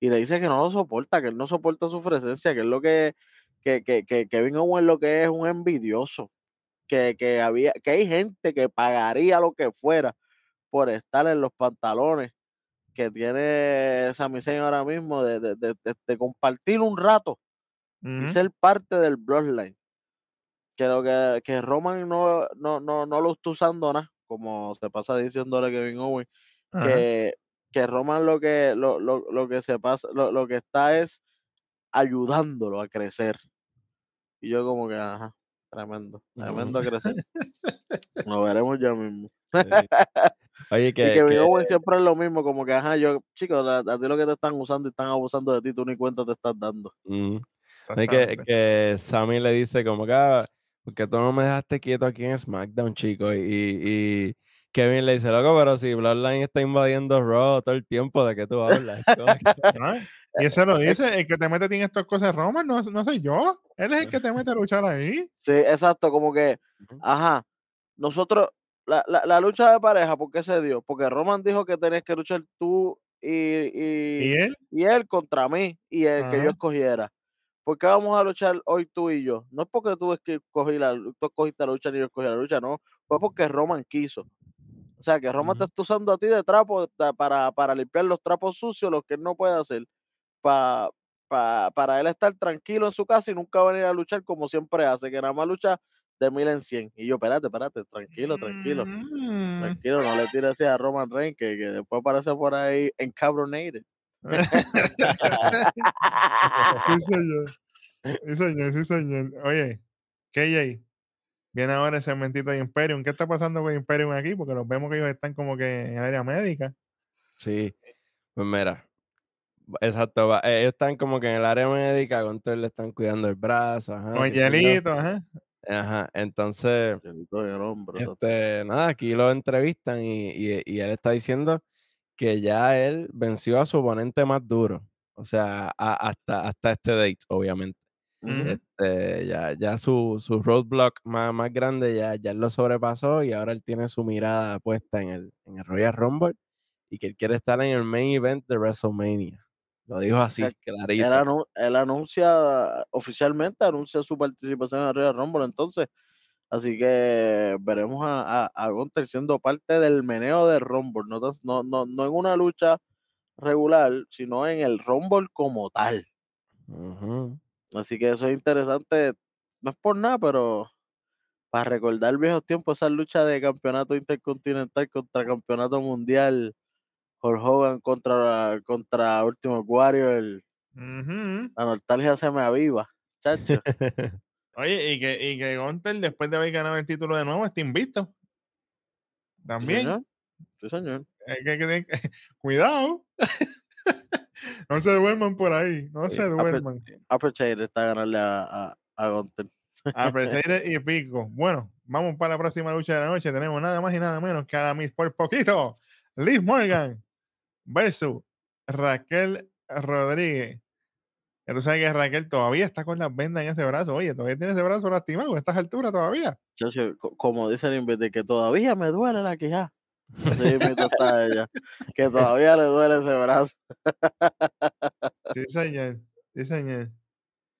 Y le dice que no lo soporta, que él no soporta su presencia, que es lo que, que, que, que Kevin Owens lo que es un envidioso. Que, que, había, que hay gente que pagaría lo que fuera por estar en los pantalones que tiene Sami Zayn ahora mismo de, de, de- de- compartir un rato y ser parte del Bloodline. Que lo que, que Roman no, no, no, no lo está usando nada, como se pasa diciéndole Kevin Owens, Ajá. que, que Roman lo que, lo, lo, lo que se pasa, lo, lo que está es ayudándolo a crecer. Y yo como que, ajá, tremendo, tremendo a crecer. Lo veremos ya mismo. Sí. Oye, y que, Kevin que- Owens siempre es lo mismo, como que, ajá, yo, chicos, a, a ti lo que te están usando y están abusando de ti, tú ni cuenta te estás dando. mm, que, que Sammy le dice como que, ah, porque tú no me dejaste quieto aquí en SmackDown, chico. Y, y Kevin le dice, loco, pero si Bloodline está invadiendo Raw todo el tiempo, ¿de qué tú hablas? Que- ¿no? Y eso lo dice, el que te mete en estas cosas Roman, no, no soy yo. Él es el que te mete a luchar ahí. Sí, exacto, como que, ajá, nosotros, la, la, la lucha de pareja, ¿por qué se dio? Porque Roman dijo que tenías que luchar tú y, y, Y él, y él contra mí y el que yo escogiera. ¿Por qué vamos a luchar hoy tú y yo? No es porque tú, escogí la, lu- tú escogiste la lucha ni yo escogí la lucha, no. Fue porque Roman quiso. O sea, que Roman te está usando a ti de trapo para, para limpiar los trapos sucios, lo que él no puede hacer. Pa, pa- para él estar tranquilo en su casa y nunca venir a luchar como siempre hace, que nada más lucha de mil en cien. Y yo, espérate, espérate, tranquilo, tranquilo. Mm. Tranquilo, no le tires así a Roman Reigns, que, que después aparece por ahí encabronated. sí, señor. Sí, señor, sí, señor. Oye, KJ, viene ahora ese segmentito de Imperium. ¿Qué está pasando con Imperium aquí? Porque los vemos que ellos están como que en el área médica. Sí, pues mira, exacto, ellos están como que en el área médica, con todo le están cuidando el brazo, ajá, Con el hielito, ajá. Ajá, entonces, este, nada, aquí lo entrevistan y, y- y él está diciendo que ya él venció a su oponente más duro, o sea, a- hasta, hasta este date, obviamente. Este, ya, ya su, su roadblock más, más grande ya, ya él lo sobrepasó y ahora él tiene su mirada puesta en el, en el Royal Rumble y que él quiere estar en el main event de WrestleMania. Lo dijo así, sea, clarito. Él, anu- él anuncia, oficialmente anuncia su participación en el Royal Rumble, entonces. Así que veremos a, a, a Gunther siendo parte del meneo del Rumble, no, no, no, no en una lucha regular, sino en el Rumble como tal. Así que eso es interesante, no es por nada, pero para recordar viejos tiempos, esa lucha de campeonato intercontinental contra campeonato mundial, Hulk Hogan contra, contra Ultimate Warrior, Ujú. la nostalgia se me aviva, chacho. Oye, y que, y que Gunther, después de haber ganado el título de nuevo, está invicto. Sí, También. señor. Sí, señor. Hay que- que- que- cuidado. no se duerman por ahí. No Sí, se duerman. Appreciate está ganarle a, a, a Mercedes y pico. Bueno, vamos para la próxima lucha de la noche. Tenemos nada más y nada menos que a la Miss por poquito. Liz Morgan versus Raquel Rodríguez. Ya tú sabes que Raquel todavía está con las vendas en ese brazo. Oye, todavía tiene ese brazo lastimado a estas alturas todavía. Chacho, co- como dice el invite, que todavía me duele la quijada. Mismito está ella. Que todavía le duele ese brazo. Sí, señor. Sí, señor.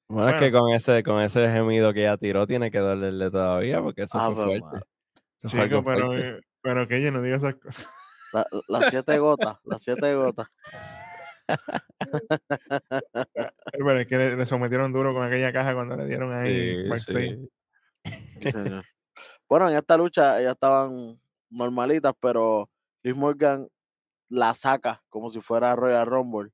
Bueno, es que con ese, con ese gemido que ella tiró tiene que dolerle todavía porque eso Ah, fue fuerte. fue Chico, pero, fuerte. eh, pero que ella no diga esas cosas. La- Las siete gotas, las siete gotas. Pero es que le, le sometieron duro con aquella caja cuando le dieron ahí. Sí, sí. Bueno, en esta lucha ellas estaban normalitas, pero Liz Morgan la saca como si fuera Royal Rumble.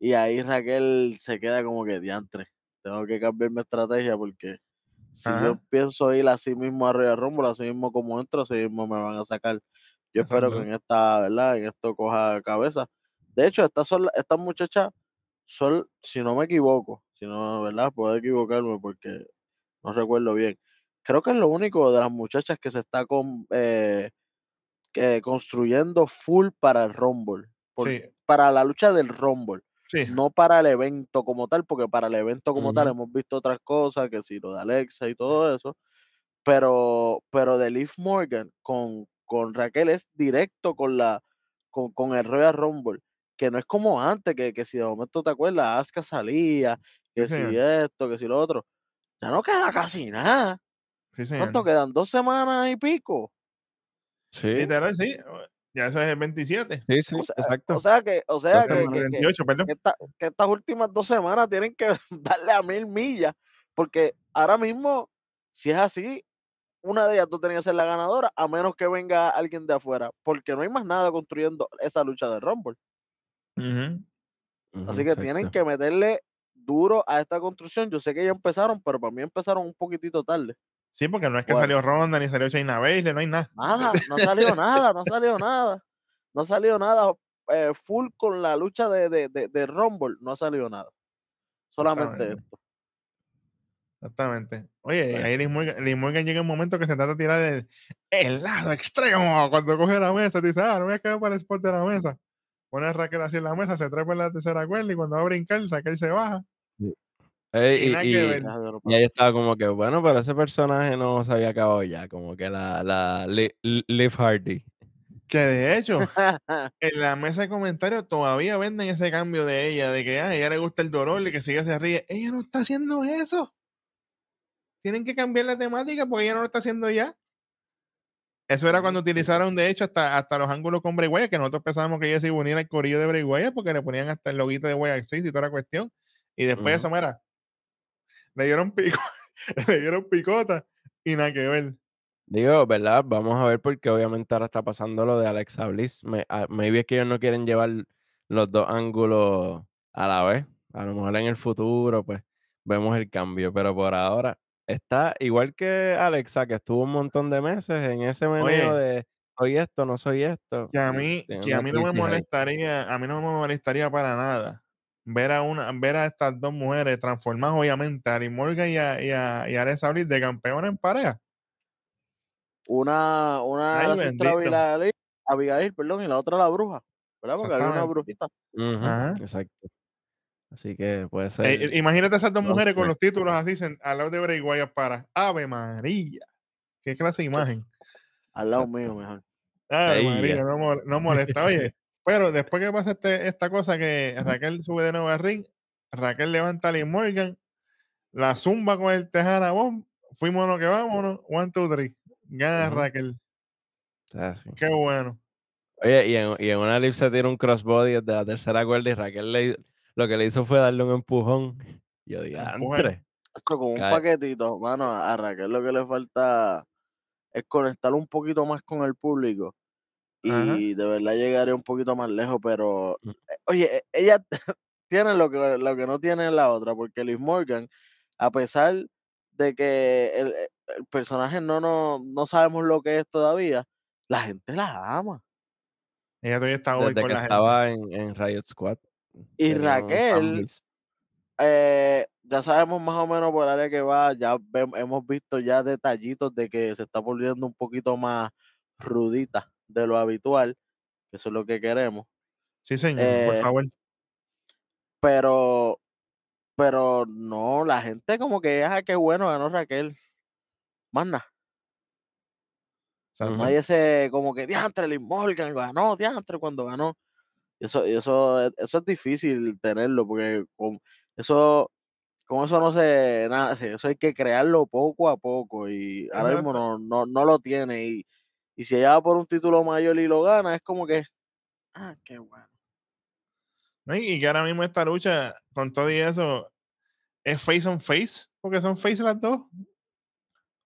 Y ahí Raquel se queda como que diantre. Tengo que cambiar mi estrategia porque si yo pienso ir así mismo a Royal Rumble, así mismo como entro, así mismo me van a sacar. Yo espero que en esta, ¿verdad? En esto coja cabeza. De hecho, estas son estas muchachas son, si no me equivoco, si no, ¿verdad? Puedo equivocarme porque no recuerdo bien. Creo que es lo único de las muchachas que se está con, eh, que construyendo full para el Rumble. por- Sí, Para la lucha del Rumble. sí. No para el evento como tal, porque para el evento como tal hemos visto otras cosas, que si lo de Alexa y todo eso. Pero, pero de Liv Morgan con, con Raquel es directo con la con, con el Royal Rumble. Que no es como antes, que, que si de momento te acuerdas, Asuka salía, que si señor. esto, que si lo otro. Ya no queda casi nada. Sí, señor. ¿Cuánto quedan? ¿Dos semanas y pico? Sí, Literal, sí. Ya eso es el 27. sí, sí, O sea, exacto. o sea que, o sea Dos que, semanas, que- El que- 28, perdón. que esta- que estas últimas dos semanas tienen que darle a mil millas, porque ahora mismo, si es así, una de ellas tú tenías que ser la ganadora, a menos que venga alguien de afuera, porque no hay más nada construyendo esa lucha de Rumble. Así que tienen que meterle duro a esta construcción. Yo sé que ya empezaron, pero para mí empezaron un poquitito tarde. Sí, porque no es que Bueno. salió Ronda ni salió Shayna Baszler, no hay nada. Nada, no salió nada, no salió nada. No salió nada eh, full con la lucha de, de, de, de Rumble, no salió nada. Solamente esto. Exactamente. Oye, Bueno. ahí Liz Morgan, Liz Morgan llega un momento que se trata de tirar el, el lado extremo cuando coge la mesa. Dice, ah, no voy a quedar para el spot de la mesa. Pone a Raquel así en la mesa, se trepa en la tercera cuerda y cuando va a brincar, Raquel se baja. Eh, Y ahí estaba como que, bueno, pero ese personaje no se había acabado ya, como que la, la Li- Li- Liv Hardy. Que de hecho, en la mesa de comentarios todavía venden ese cambio de ella, de que ah, a ella le gusta el dolor y que sigue se ríe. Ella no está haciendo eso. Tienen que cambiar la temática porque ella no lo está haciendo ya. Eso era cuando utilizaron, de hecho, hasta, hasta los ángulos con Bray Wyatt, que nosotros pensábamos que ella se iba a unir al corillo de Bray Wyatt porque le ponían hasta el loguito de 6 y toda la cuestión. Y después Ujú. eso, mira, le dieron pico, le dieron picota y nada que ver. Digo, ¿verdad? Vamos a ver porque obviamente ahora está pasando lo de Alexa Bliss. Me, a- maybe es que ellos no quieren llevar los dos ángulos a la vez. A lo mejor en el futuro, pues, vemos el cambio. Pero por ahora está igual que Alexa, que estuvo un montón de meses en ese Oye. de soy esto, no soy esto. Que a y mí, tiene que a mí no me ahí. molestaría, a mí no me molestaría para nada ver a una, ver a estas dos mujeres transformadas, obviamente, a Ari Morgan y a, y a, y a Alexa Bliss de campeona en pareja. Una, una. Abigail, perdón, y la otra la bruja. ¿Verdad? Porque había una brujita. Exacto. Así que puede Eh, ser. eh, imagínate esas dos mujeres con los títulos así al lado de Bray Wyatt para Ave María. Qué clase de imagen. Al lado mío, mejor. Ave María, ya. no, no molesta. Oye, pero después que pasa este- esta cosa que Raquel sube de nuevo al ring, Raquel levanta a Liv Morgan, la zumba con el Tejana Bomb, fuimos lo que vámonos, one, two, three. Gana. Raquel. Ah, sí. Qué bueno. Oye, y en, y en una lip se tira un crossbody desde la tercera cuerda y Raquel le, lo que le hizo fue darle un empujón. Yo dije. Esto con un Cae. paquetito, mano, a Raquel lo que le falta es conectar un poquito más con el público. Ajá. Y de verdad llegaría un poquito más lejos, pero Mm. eh, oye, e- ella tiene lo que, lo que no tiene la otra, porque Liz Morgan, a pesar de que el, eh, el personaje no, no, no sabemos lo que es todavía, la gente la ama. Ella todavía está hoy Desde con que la gente. estaba en, en Riot Squad. Y Raquel, eh, ya sabemos más o menos por el área que va, ya hemos visto ya detallitos de que se está volviendo un poquito más rudita de lo habitual, que eso es lo que queremos. Sí, señor, por Eh, favor. pero, pero no, la gente como que, ah, qué bueno, ganó Raquel. Más nada. Hay ese como que diantre, Liz Morgan ganó, diantre cuando ganó. Eso, eso, es- eso es difícil tenerlo, porque con eso, con eso no se nace, eso hay que crearlo poco a poco. Y ahora mismo no, no, no lo tiene. Y, y si ella va por un título mayor y lo gana, es como que, ah, qué bueno. ¿no? Y, que ahora mismo esta lucha, con todo y eso, es face on face, porque son face las dos.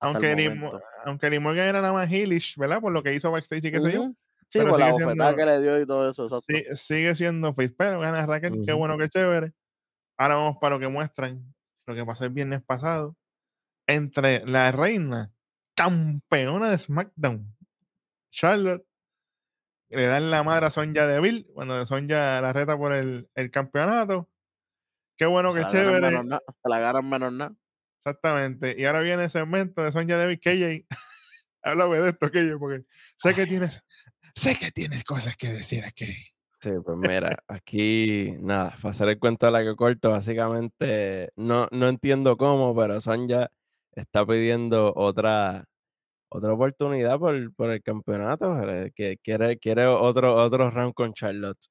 Hasta Aunque momento. aunque Liv Morgan era nada más heelish, ¿verdad? Por lo que hizo backstage y qué sé yo. Sí, pero por la sigue bofetada siendo- que le dio y todo eso, exacto. Sí, sigue siendo face, pero gana Raquel, qué Ujú. bueno, qué chévere. Ahora vamos para lo que muestran, lo que pasó el viernes pasado, entre la reina campeona de SmackDown, Charlotte, le dan la madre a Sonja Deville, cuando Sonja la reta por el, el campeonato. Qué bueno, qué ganan chévere. menos se la ganan menos nada. Exactamente. Y ahora viene el segmento de Sonja Deville, KJ. Háblame de esto, KJ, porque sé que tienes, sé que tienes cosas que decir aquí. Sí, pues mira, aquí nada, para hacer el cuento de la que corto, básicamente no, no entiendo cómo, pero Sonja está pidiendo otra, otra oportunidad por, por el campeonato, que quiere, quiere otro, otro round con Charlotte.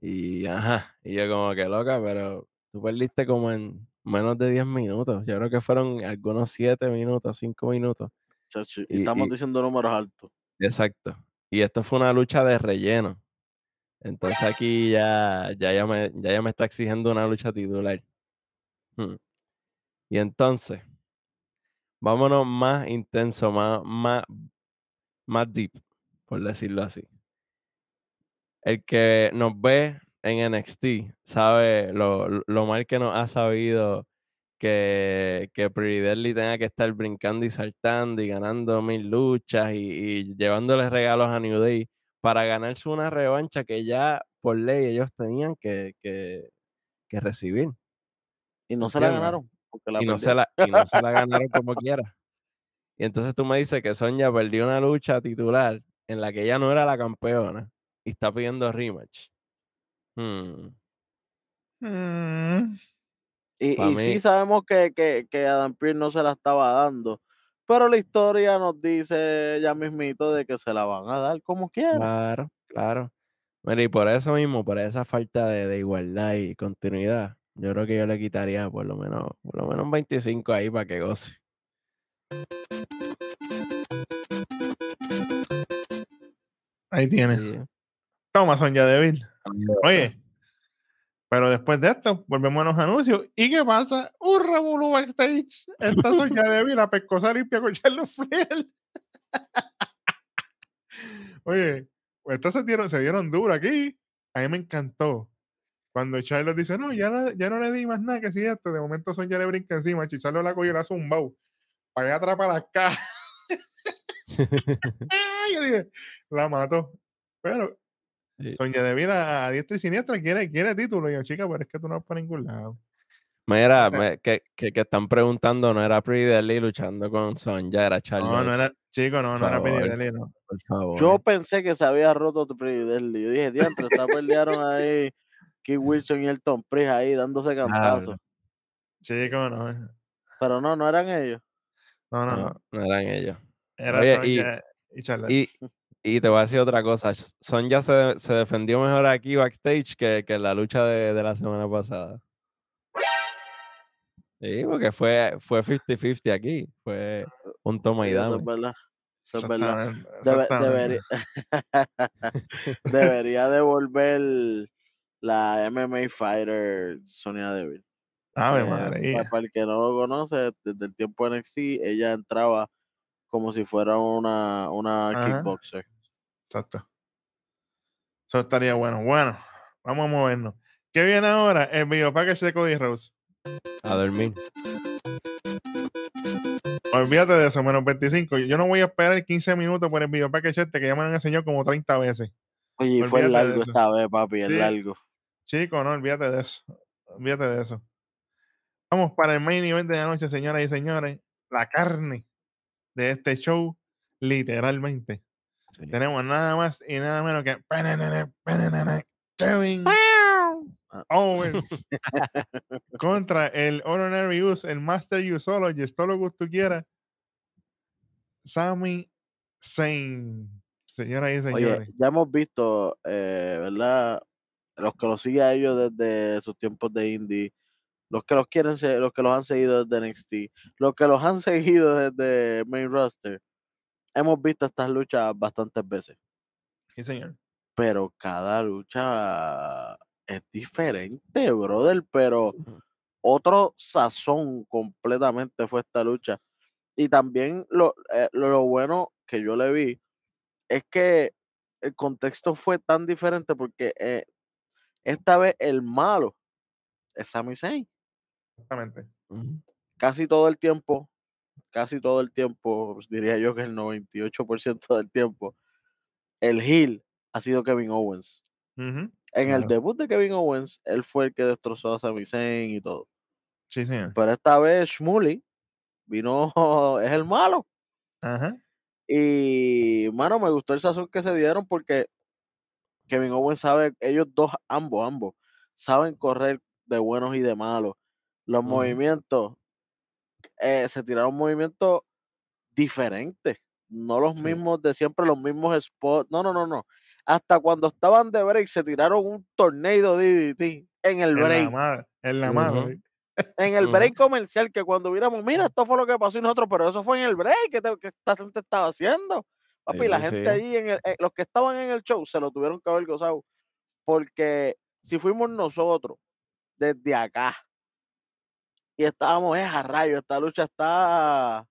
Y ajá, y yo como que loca, pero tú perdiste como en menos de 10 minutos. Yo creo que fueron algunos 7 minutos, 5 minutos. y Y- estamos y- diciendo números altos. Exacto. Y esto fue una lucha de relleno. Entonces aquí ya, ya, ya, me, ya, ya me está exigiendo una lucha titular. Hmm. Y entonces, vámonos más intenso, más, más, más deep, por decirlo así. El que nos ve en NXT sabe lo, lo- mal que nos ha sabido que, que Pretty Deadly tenga que estar brincando y saltando y ganando mil luchas y, y llevándole regalos a New Day para ganarse una revancha que ya por ley ellos tenían que, que- que recibir. Y no se la ganaron. porque la y, no se la, y no se la ganaron como quiera. Y entonces tú me dices que Sonia perdió una lucha titular en la que ella no era la campeona y está pidiendo rematch. Hmm, Mm, Y, sí sabemos que, que, que Adam Pearce no se la estaba dando, pero la historia nos dice ya mismito de que se la van a dar como quieran. Claro, claro. Mira, y por eso mismo, por esa falta de, de igualdad y continuidad, yo creo que yo le quitaría por lo menos, por lo menos un 25 ahí para que goce. ahí tienes. Sí. Toma, Sonia Deville. Oye, pero después de esto, volvemos a los anuncios. ¿Y qué pasa? Un revolú backstage. Esta Sonia Deville, la pescosa limpia con Charlotte Flair. Oye, pues estos se dieron, se dieron duro aquí. A mí me encantó. Cuando Charlotte dice, no, ya no, ya no le di más nada que si esto. De momento Sonia le brinca encima. Y Charlotte la cogió y la hace un. Para allá atrás para las cajas. Ay, yo dije, la mató. Pero Sí. Sonia Deville a, a diestra y siniestra quiere, quiere título. Y yo, chica, pero es que tú no vas para ningún lado. Mira, me- que, que, que están preguntando, no era Pretty Deadly luchando con Sonja, era Charlotte. No, no era, chico, no, por no era favor. Deadly, no. Por favor. Yo pensé que se había roto Pretty Deadly. Yo dije, diantre, está pelearon ahí Keith Wilson y Elton Priest ahí dándose cantazos. Chico, no. Pero no, no eran ellos. No, no, no. no, no eran ellos. Era Oye, Sonia y, Charlotte. Y, y te voy a decir otra cosa. Sonja se, se defendió mejor aquí backstage que, que en la lucha de, de la semana pasada. Sí, porque fue fue 50-50 aquí. Fue un toma y Sí, eso dame. es verdad. Eso es verdad. Debe- debería, debería devolver la MMA Fighter Sonia Deville. Eh, María. pa- para el que no lo conoce, desde el tiempo de NXT, ella entraba como si fuera una, una Ajá. kickboxer. Exacto. Eso estaría bueno. Bueno, vamos a movernos. ¿Qué viene ahora? El video package de Cody Rose. A dormir. Olvídate de eso, menos 25. Yo no voy a esperar 15 minutos por el video package este que ya me lo han enseñado como 30 veces. Oye, fue largo esta vez, papi, es Sí. largo. Chico, no, olvídate de eso. Olvídate de eso. Vamos para el main event de la noche, señoras y señores. La carne de este show, literalmente. Sí. Tenemos nada más y nada menos que Kevin Owens contra el Honorary Use, el Master Usologist, todo lo que tú quieras. Sami Zayn. Señoras y Oye, señores. ya hemos visto, eh, ¿verdad? Los que los siguen a ellos desde sus tiempos de indie, los que los quieren, los que los han seguido desde NXT, los que los han seguido desde main roster, hemos visto estas luchas bastantes veces, Sí, señor. pero cada lucha es diferente, brother, pero otro sazón completamente fue esta lucha. Y también lo, eh, lo, bueno que yo le vi es que el contexto fue tan diferente porque eh, esta vez el malo es Sami Zayn. Exactamente. Casi todo el tiempo, casi todo el tiempo, diría yo que el 98% del tiempo, el heel ha sido Kevin Owens. En el debut de Kevin Owens, él fue el que destrozó a Sami Zayn y todo. Sí, señor. Pero esta vez Shmuley vino, es el malo. Ajá. Y, mano, me gustó el sazón que se dieron porque Kevin Owens sabe, ellos dos, ambos, ambos, saben correr de buenos y de malos. Los movimientos, eh, se tiraron movimientos diferentes, no los Sí. mismos de siempre, los mismos spots. No, no, no, no. Hasta cuando estaban de break, se tiraron un tornado DDT en el En la break. En la mano. ¿eh? En el break comercial, que cuando miramos, mira, esto fue lo que pasó y nosotros, pero eso fue en el break que, te- que esta gente estaba haciendo. Papi, la gente allí, en el- eh, los que estaban en el show, se lo tuvieron que haber gozado. Porque si fuimos nosotros desde acá y estábamos, es a rayo, esta lucha está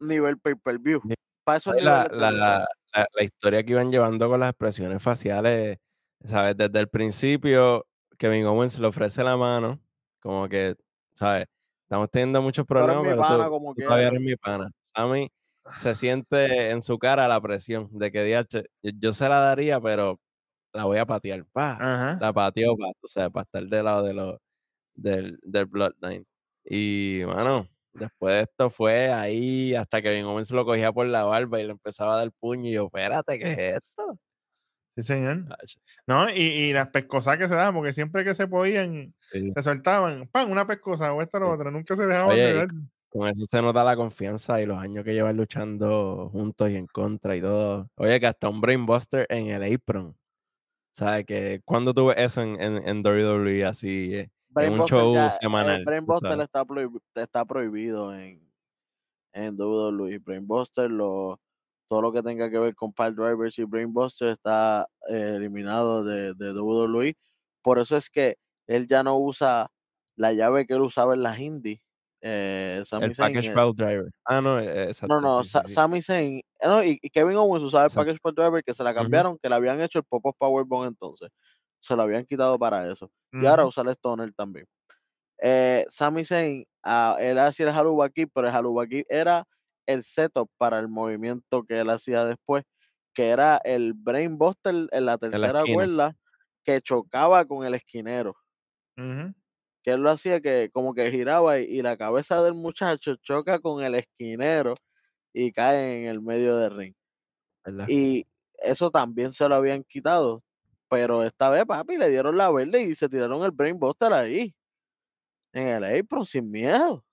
nivel pay-per-view. Para esos Ay, La, la, la, la historia que iban llevando con las expresiones faciales, ¿sabes? Desde el principio, Kevin Owens le ofrece la mano, como que, ¿sabes? Estamos teniendo muchos problemas, mi pero pana tú, como tú todavía eres mi pana. Sammy se siente en su cara la presión de que "Diache, yo, se la daría, pero la voy a patear. Pa, Ajá. la pateó, pa, o sea, para estar del lado de los, del, del Bloodline. Y, bueno, después de esto fue ahí hasta que Kevin Owens lo cogía por la barba y le empezaba a dar puño. Y yo, espérate, ¿qué es esto? Sí, señor. Ach, No, y, y las pescosas que se daban, porque siempre que se podían, sí. se soltaban, ¡pam! Una pescosa o esta o Sí. otra, nunca se dejaban Oye. Con eso se nota la confianza y los años que llevan luchando juntos y en contra y todo. Oye, que hasta un Brainbuster en el apron. ¿Sabes? Que cuando tuve eso en, en, en WWE así, eh, un show ya- semanal. Tú Brainbuster está, prohib- está prohibido en, en WWE. Brainbuster, lo, todo lo que tenga que ver con Pile Drivers y Brainbuster está eh, eliminado de, de WWE. Por eso es que él ya no usa la llave que él usaba en las indies. Eh, Sami El Zayn, package eh, Pile Driver. Ah, no, eh, exacto. no, no, sí, Sa- sí. Sami Zayn, eh, no, y, y Kevin Owens usaba el Exacto. package Pile Driver que se la cambiaron, que le habían hecho el Pop-Up Powerbomb entonces. Se lo habían quitado para eso. Y ahora Ujú. usa el Stoner también. Eh, Sami Zayn, ah, él hacía el Haluba Kick, pero el Haluba Kick era el setup para el movimiento que él hacía después, que era el Brain Buster en la tercera esquina. cuerda que chocaba con el esquinero. Que él lo hacía que como que giraba y, y la cabeza del muchacho choca con el esquinero y cae en el medio del ring. ¿verdad? Y eso también se lo habían quitado. Pero esta vez, papi, le dieron la verde y se tiraron el Brain Buster ahí. En el apron, sin miedo.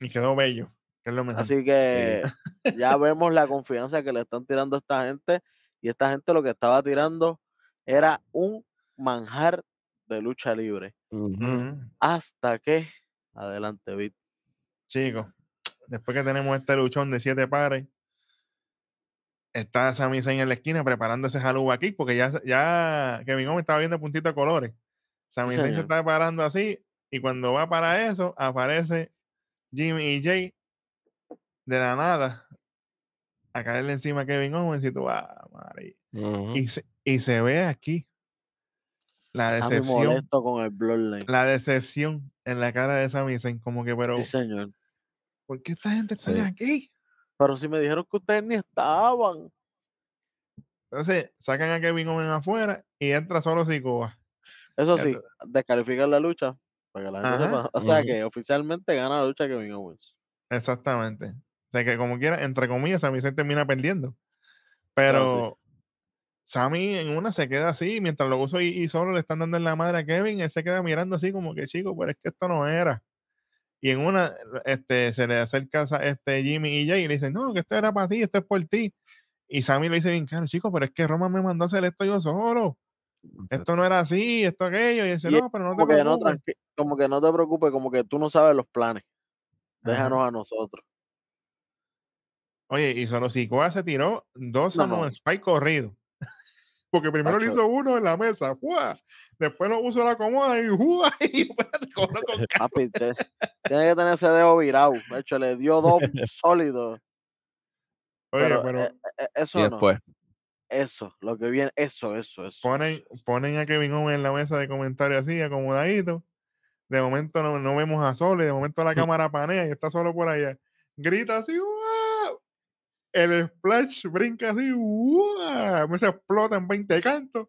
Y quedó bello, que es lo mejor. Así que ya vemos la confianza que le están tirando a esta gente. Y esta gente lo que estaba tirando era un manjar de lucha libre. Ujú. Hasta que. Adelante, Vic. Chicos, después que tenemos este luchón de siete pares, está Sami Zayn en la esquina preparando ese Haluba Kick, porque ya, ya Kevin Owens estaba viendo puntito de colores. Sami Zayn se está parando así, y cuando va para eso, aparece Jimmy y Jay de la nada a caerle encima a Kevin Owens y tú, ah, madre. Ujú. Y se, y se ve aquí la decepción, con el la decepción en la cara de Sami Zayn, como que, pero, Sí, señor. ¿por qué esta gente está Sí. aquí? Pero si me dijeron que ustedes ni estaban. Entonces, sacan a Kevin Owens afuera y entra solo Sikoa. Eso sí, descalifican la lucha. Para que la gente sepa. O sea que oficialmente gana la lucha Kevin Owens. Exactamente. O sea que como quiera, entre comillas, Sami Zayn termina perdiendo. Pero Sami en una se queda así, mientras los uso y, y solo le están dando en la madre a Kevin, él se queda mirando así como que chico, pero es que esto no era. Y en una, este, se le acerca a este Jimmy y Jay y le dicen, no, que esto era para ti, esto es por ti. Y Sammy le dice bien claro, chico, pero es que Roma me mandó a hacer esto yo solo. Esto no era así, esto aquello. Y dice, Y no, pero no te no, preocupes. como que no te preocupes, como que tú no sabes los planes. Ajá. Déjanos a nosotros. Oye, y solo Sikoa se tiró dos No, Samoan no. Spike corridos. Porque primero le hizo uno en la mesa, ¡fua! después lo puso la cómoda y ¡fua! y con. Papi, te- tiene que tener ese dedo virado. De hecho, le dio dos sólidos. Oye, Pero, pero, eh, eh, eso Y no. después. Eso, lo que viene, eso, eso, eso. ponen, ponen a Kevin Owens en la mesa de comentarios así, acomodadito. De momento no, no vemos a Solo y de momento la cámara panea y está solo por allá. Grita así, ¡wow! El splash brinca así, ¡wow! Se explota en 20 cantos.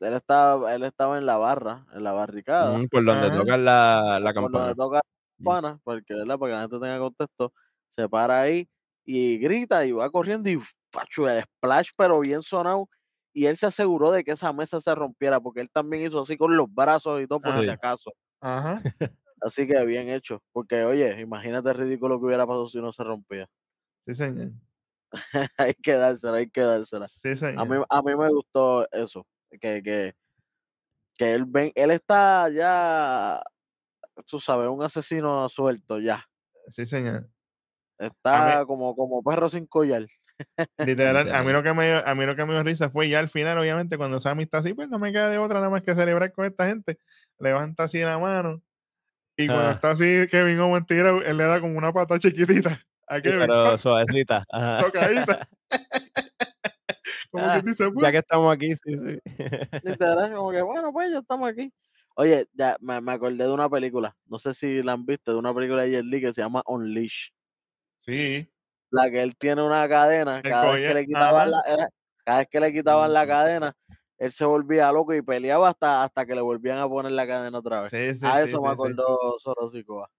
Él estaba, él estaba en la barra, en la barricada. Ujú, por donde Ajá. tocan la, la por donde campana. toca la Mm. campana, porque, ¿verdad? Para que la gente tenga contexto, se para ahí y grita y va corriendo y el splash, pero bien sonado. Y él se aseguró de que esa mesa se rompiera, porque él también hizo así con los brazos y todo, por Ah, si sí. acaso. Ajá. Así que bien hecho. Porque, oye, imagínate el ridículo que hubiera pasado si no se rompía. Sí, señor. hay que dársela, hay que dársela. Sí. A mí, a mí me gustó eso. Que, que, que él ven, él está ya, tú sabes, un asesino suelto ya. Sí, señor. Está como, como perro sin collar. Literal, a mí lo que me dio- a mí lo que me dio risa fue ya al final, obviamente, cuando Sammy está así, pues no me queda de otra nada más que celebrar con esta gente. Levanta así la mano. Y cuando Ah. está así Kevin Owens tirado, él le da como una pata chiquitita Kevin. pero suavecita. ajá. tocadita. como Ah, que dice, Ya "Pues". que estamos aquí, sí, sí. Literal, como que bueno, pues ya estamos aquí. Oye, ya me, me acordé de una película, no sé si la han visto, de una película de Jet Li que se llama Unleash. Sí, La que él tiene una cadena, cada vez que le quitaban la, era- cada vez que le quitaban la cadena, él se volvía loco y peleaba hasta, hasta que le volvían a poner la cadena otra vez. Sí, sí, a eso sí, me acordó Sorosicoa.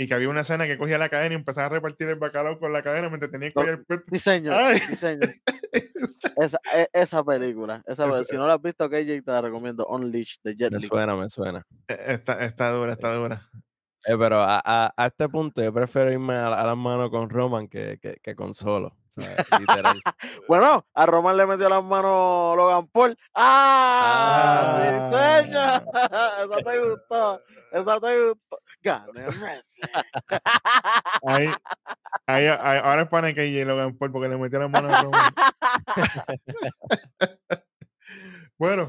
Y que había una escena que cogía la cadena y empezaba a repartir el bacalao con la cadena mientras tenía que coger el. Sí, señor. Esa, e- esa película. Esa, Esa- si no la has visto, KJ, te la recomiendo. Unleashed de Jet Me suena, me suena. Eh, Está, está dura, está dura. Eh, pero a, a- a este punto yo prefiero irme a, la- a las manos con Roman que, que, que con solo. Literal. Bueno, a Roman le metió las manos Logan Paul. ¡Ah! ¡Sí, señor! Esa te gustó. Esa te gustó. El wrestling. Ahí, ahí, ahí- ahora es para KJ Logan Paul porque le metió las manos a Roman. bueno,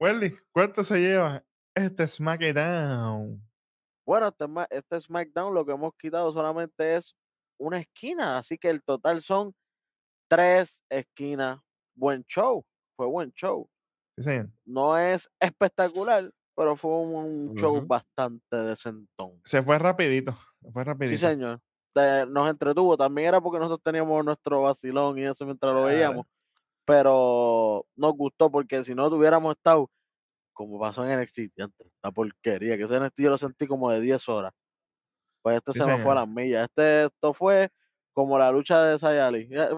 Welly, ¿cuánto se lleva este SmackDown? Bueno, este, este SmackDown lo que hemos quitado solamente es una esquina. Así que el total son tres esquinas. Buen show. Fue buen show. Sí, señor. No es espectacular, pero fue un, show bastante decentón. Se fue rapidito. Se fue rapidito. Sí, señor. Te- nos entretuvo. También era porque nosotros teníamos nuestro vacilón y eso mientras lo Claro. veíamos. Pero nos gustó porque si no tuviéramos estado, como pasó en NXT, diantre, esta porquería, que ese NXT yo lo sentí como de 10 horas. Pues este Sí, se nos fue a las millas. Este, esto fue como la lucha de Sayali. Ya,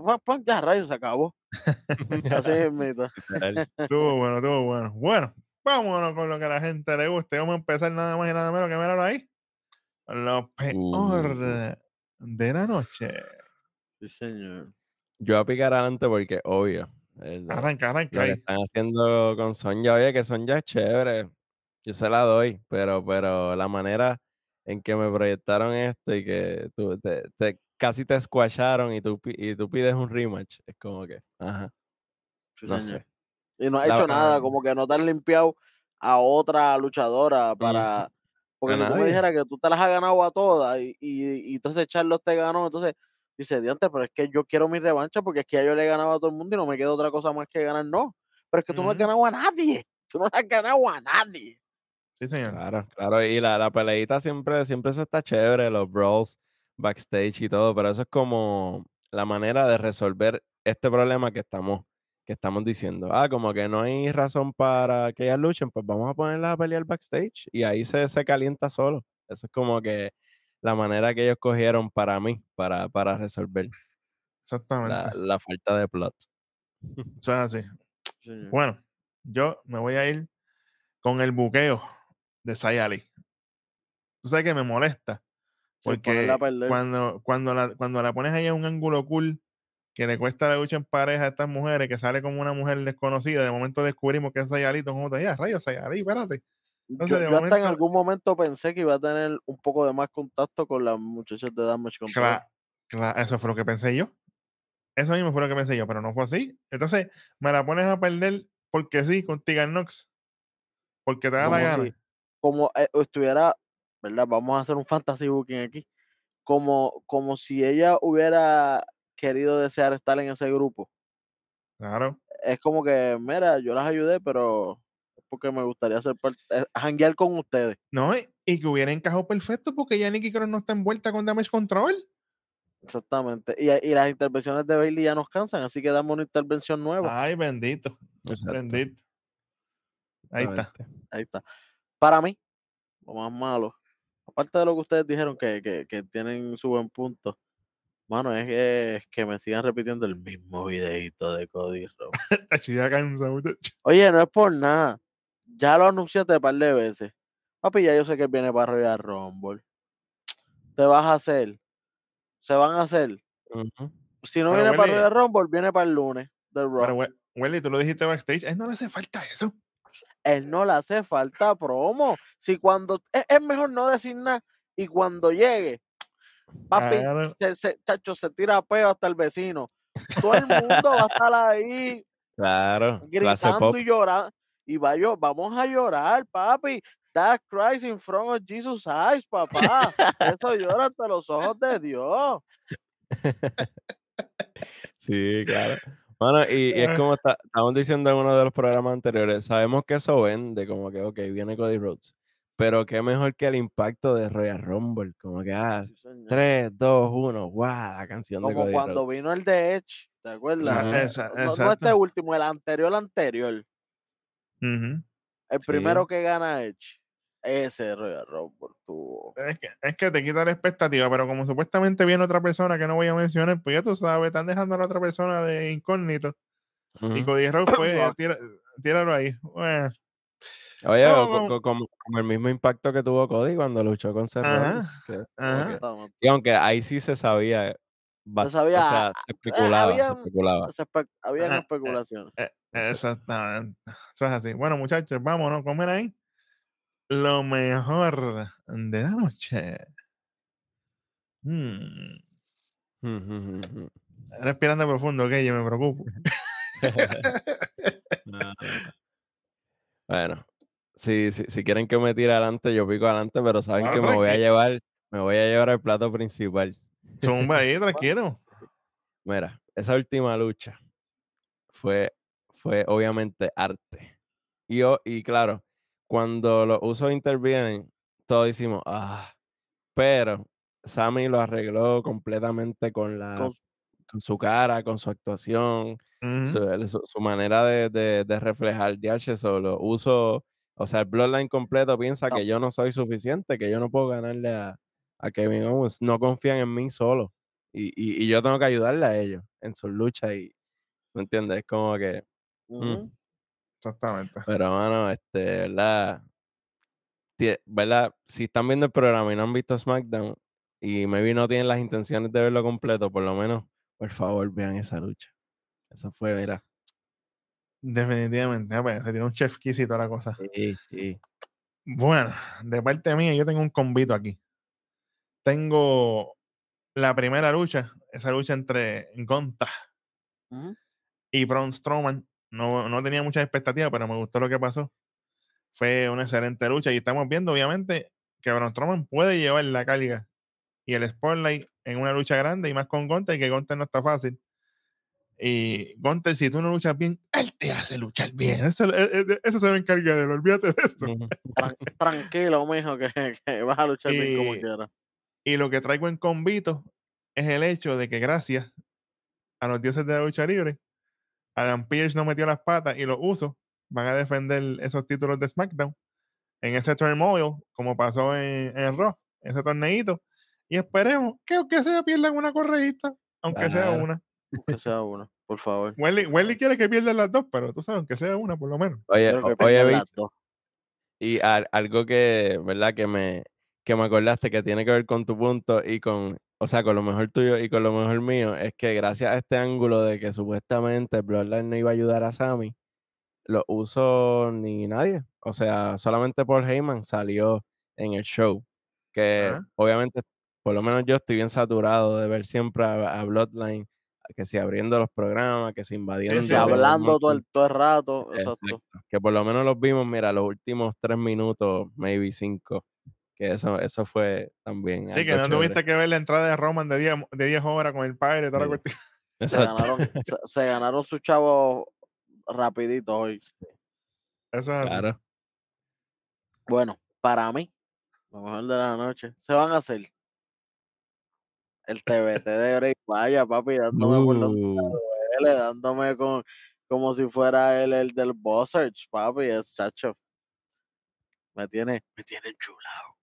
ya rayos, se acabó. Así mismito. Literal. Estuvo bueno, estuvo bueno. Bueno, vámonos con lo que a la gente le guste. Vamos a empezar nada más y nada menos que míralo ahí. Lo peor Uh. de la noche. Sí, señor. Yo voy a picar adelante porque, obvio, el- Arranca, arranca lo que están haciendo con Sonja, oye, que Sonja es chévere. Yo se la doy, pero, pero la manera en que me proyectaron esto y que tú, te, te- casi te squasharon y tú, y tú pides un rematch, es como que, ajá, Sí, no señor. sé. Y no ha La- hecho nada, como que no te han limpiado a otra luchadora para. Porque si tú me dijeras que tú te las has ganado a todas y, y, y entonces Charlos te ganó, entonces dice, diante, pero es que yo quiero mi revancha porque es que ya yo le he ganado a todo el mundo y no me queda otra cosa más que ganar, no. Pero es que tú no has ganado a nadie. Tú no has ganado a nadie. Sí, señor. Claro, claro, y la, la peleita siempre, siempre se está chévere, los brawls, backstage y todo, pero eso es como la manera de resolver este problema que estamos, que estamos diciendo. Ah, como que no hay razón para que ellas luchen, pues vamos a ponerlas a pelear backstage y ahí se, se calienta solo. Eso es como que la manera que ellos cogieron para mí, para, para resolver Exactamente. la, la falta de plot. O sea. Señor. Bueno, yo me voy a ir con el buqueo de Sayali. Tú sabes que me molesta. Porque cuando, cuando, la, cuando la pones ahí en un ángulo cool que le cuesta la lucha en pareja a estas mujeres, que sale como una mujer desconocida, de momento descubrimos que es Sayali, entonces, ya, rayos, Sayali, espérate. Entonces, yo, de yo hasta en momento- algún momento pensé que iba a tener un poco de más contacto con las muchachas de Damage Control. Cla- cla- eso fue lo que pensé yo. Eso mismo fue lo que pensé yo, pero no fue así. Entonces, me la pones a perder porque sí, con Tegan Nox. Porque te da la Como gana. si- como eh, estuviera, ¿verdad? Vamos a hacer un fantasy booking aquí. Como, como si ella hubiera querido desear estar en ese grupo. Claro. Es como que, mira, yo las ayudé, pero es porque me gustaría ser parte, eh, janguear con ustedes. No, y, y que hubiera encajado perfecto porque ya Nikki Cross no está envuelta con Damage Control. Exactamente. Y, y las intervenciones de Bailey ya nos cansan, así que damos una intervención nueva. Ay, bendito. Exacto, Bendito. Ahí está. Ahí está. Para mí, lo más malo, aparte de lo que ustedes dijeron que, que, que tienen su buen punto, mano, es que, es que me sigan repitiendo el mismo videito de Cody Rhodes. Oye, no es por nada. Ya lo anunciaste un par de veces. Papi, ya yo sé que viene para Royal Rumble. Te vas a hacer. Se van a hacer. Si no Pero, viene para Royal Rumble, viene para el lunes del. Pero, we- Welly, tú lo dijiste backstage. A él no le hace falta eso. él no le hace falta promo. Si cuando es, es mejor no decir nada y cuando llegue, papi, Claro. se, se- chacho, se tira peo hasta el vecino. Todo el mundo va a estar ahí Claro, gritando y llorando. Y vamos a llorar, papi. That cries in front of Jesus eyes, papá. Eso llora ante los ojos de Dios. Sí, claro. Bueno, y, y es como está- estábamos diciendo en uno de los programas anteriores, sabemos que eso vende, como que, ok, viene Cody Rhodes, pero qué mejor que el impacto de Royal Rumble, como que, ah, Sí, señor. 3, 2, 1, wow, la canción de Como cuando Rhodes. vino el de Edge, ¿te acuerdas? Esa- Ajá. esa- No, este último, el anterior, anterior. Ujú. El Sí. primero que gana Edge, ese Royal Rumble tuvo. Es que, es que te quita la expectativa, pero como supuestamente viene otra persona que no voy a mencionar, pues ya tú sabes, están dejando a la otra persona de incógnito. Y. Cody Rhodes, pues, tíralo ahí. Bueno, Oye, Vamos, co- vamos. co- como, como el mismo impacto que tuvo Cody cuando luchó con Seth que- y aunque ahí sí se sabía, Se sabía, o sea, se especulaba, se habían- especulaba. Se espe- Habían Ajá, eh, especulaciones. Eh, Exactamente. Eso es así. Bueno, muchachos, vámonos, comer ahí. Lo mejor de la noche. Mm. Respirando profundo, que yo me preocupo. Ah. Bueno, si, si, si quieren que me tire adelante, yo pico adelante, pero saben que me voy a llevar, me voy a llevar al plato principal. Zumba ahí, tranquilo. Mira, esa última lucha fue, fue obviamente arte. Y, yo, y claro, cuando los usos intervienen, todos decimos, ah, pero Sammy lo arregló completamente con, la, Con- con su cara, con su actuación, su, el- su- su manera de, de, de reflejar DH solo. Uso, o sea, el Bloodline completo piensa No. que yo no soy suficiente, que yo no puedo ganarle a, a Kevin Owens. No confían en mí solo. Y, y, y yo tengo que ayudarle a ellos en sus luchas y, ¿me entiendes? Es como que, mm, Exactamente. pero mano, este, ¿verdad? ¿verdad? Si están viendo el programa y no han visto SmackDown y maybe no tienen las intenciones de verlo completo, por lo menos, por favor, vean esa lucha. Eso fue, mira. Definitivamente. Ah, pues, se tiene un chef kiss y toda la cosa. Sí, sí. Bueno, de parte mía, yo tengo un convito aquí. Tengo la primera lucha, esa lucha entre Gonta y Braun Strowman. No, no tenía muchas expectativas, pero me gustó lo que pasó. Fue una excelente lucha y estamos viendo, obviamente, que Braun Strowman puede llevar la carga y el spotlight en una lucha grande y más con Gunter, que Gunter no está fácil. Y Gunter, si tú no luchas bien, él te hace luchar bien. Eso, eh, eh, eso se va a encargar de él, olvídate de eso. Tranquilo, mijo, que, que vas a luchar bien como Y- quieras. Y lo que traigo en convito es el hecho de que gracias a los dioses de la lucha libre, Adam Pierce no metió las patas y los usos van a defender esos títulos de SmackDown en ese turmoil, como pasó en, en Raw, ese torneito. Y esperemos que aunque sea pierdan una correíta, aunque sea una. Que sea uno, por favor. Welly, Welly quiere que pierdan las dos, pero tú sabes, aunque sea una por lo menos. Oye, que oye, y al- algo que, ¿verdad? Que me, que me acordaste que tiene que ver con tu punto y con, o sea, con lo mejor tuyo y con lo mejor mío, es que gracias a este ángulo de que supuestamente Bloodline no iba a ayudar a Sammy, lo usó ni nadie. O sea, solamente Paul Heyman salió en el show. Que obviamente, por lo menos yo estoy bien saturado de ver siempre a, a Bloodline, que si abriendo los programas, que si invadiendo. sí, Que sí. hablando todo el, todo el rato. Exacto. Exacto. Que por lo menos los vimos, mira, los últimos tres minutos, maybe cinco. Que eso, eso fue también. Sí, que no chévere. tuviste que ver la entrada de Roman de 10, de 10 horas con el padre y toda la cuestión. Se Exacto. ganaron, se, se ganaron sus chavos rapidito hoy. Eso es así. Claro. Bueno, para mí, lo mejor de la noche, se van a hacer el TBT de Bray Vaya, papi, dándome por Uh, duele, dándome con, como si fuera él el del Buzzards, papi, es chacho. Me tiene, me tiene chulado.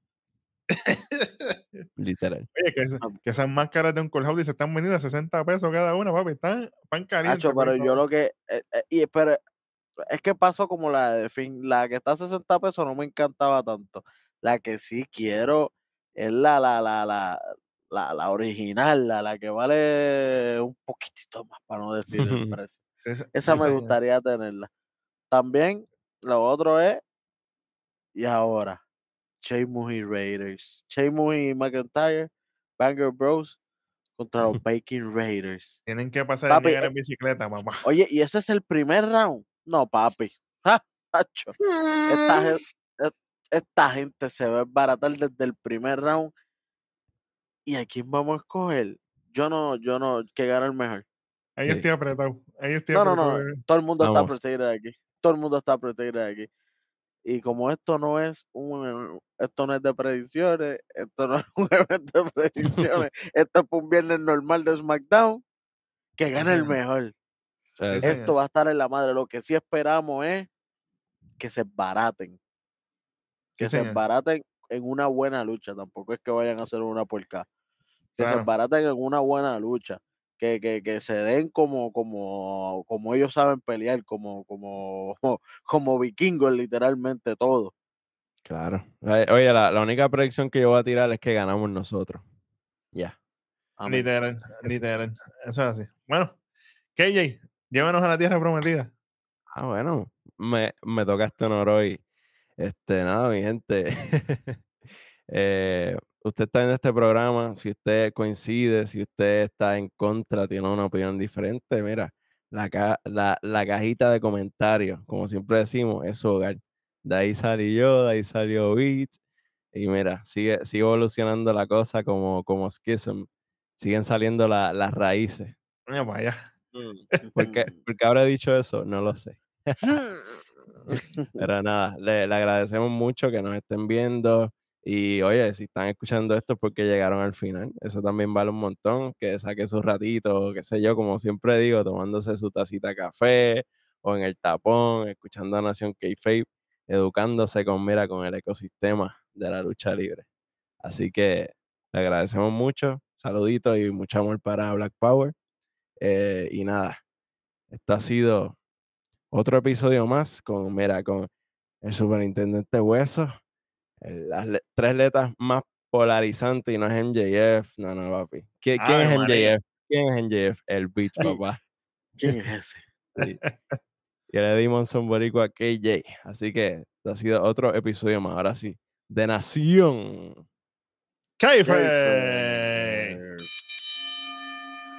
literal. Oye, que, esa- Ah. que esas máscaras de un House se están vendiendo a 60 pesos cada una, papi. Están pan caliente. Chacho, pero yo lo que, eh, eh, y, pero es que pasó como la de fin, la que está a 60 pesos no me encantaba tanto. La que sí quiero es la, la, la, la, la, la original, la, la que vale un poquitito más, para no decir el precio. Esa me gustaría tenerla. También lo otro es, y ahora, Sheamus y Raiders. Sheamus y McIntyre, Banger Bros contra los Baking Raiders. Tienen que pasar Papi, el negro eh, en bicicleta, papá. Oye, ¿y ese es el primer round? No, papi. Tacho. Esta, gen- e- esta gente se va a baratar desde el primer round. ¿Y a quién vamos a escoger? Yo no, yo no, que gana el mejor. Ahí Sí. estoy apretado. Ahí estoy No, no, apretado. no. bebé. Todo el mundo está protegido aquí. Todo el mundo está protegido aquí. Y como esto no es un esto no es de predicciones, esto no es un evento de predicciones, esto es para un viernes normal de SmackDown, que gane el mejor. Sí, señor. Esto va a estar en la madre. Lo que sí esperamos es que se baraten. Que Sí, se señor. baraten en una buena lucha. Tampoco es que vayan a hacer una puerca. Que se Claro. baraten en una buena lucha. Que, que, que se den como, como, como ellos saben pelear, como, como, como vikingos, literalmente todo. Claro. Eh, Oye, la, la única predicción que yo voy a tirar es que ganamos nosotros. Ya. Amén. Literal, literal. Eso es así. Bueno, KJ, llévanos a la tierra prometida. Ah, bueno, me, me toca este honor hoy. Este, nada, mi gente. eh, usted está en este programa, si usted coincide, si usted está en contra, tiene una opinión diferente, mira, la, ca- la, la cajita de comentarios, como siempre decimos, es su hogar. De ahí salí yo, de ahí salió Beats. Y mira, sigue, sigue evolucionando la cosa como, como Schism. Siguen saliendo la- las raíces. Allá. ¿Por qué, por qué habré dicho eso? No lo sé. Pero nada, le, agradecemos mucho que nos estén viendo. Y oye, si están escuchando esto es porque llegaron al final. Eso también vale un montón. Que saque su ratito, qué sé yo, como siempre digo, tomándose su tacita de café o en el tapón, escuchando a Nación K-Fape, educándose con, mira, con el ecosistema de la lucha libre. Así que le agradecemos mucho. Saluditos y mucho amor para Black Power. Eh, y nada, esto ha sido otro episodio más con, mira, con el superintendente Hueso, el- las le- tres letras más polarizantes y no es MJF, no, no, papi. ¿Qui- ¿Quién, es María. MJF? ¿Quién es MJF? El Ay. papá. ¿Quién es ese? Sí. Y le dimos un boricua a KJ. Así que ha sido otro episodio más, ahora sí, de Nación. Kaife.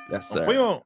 Yes, Nos sir. fuimos.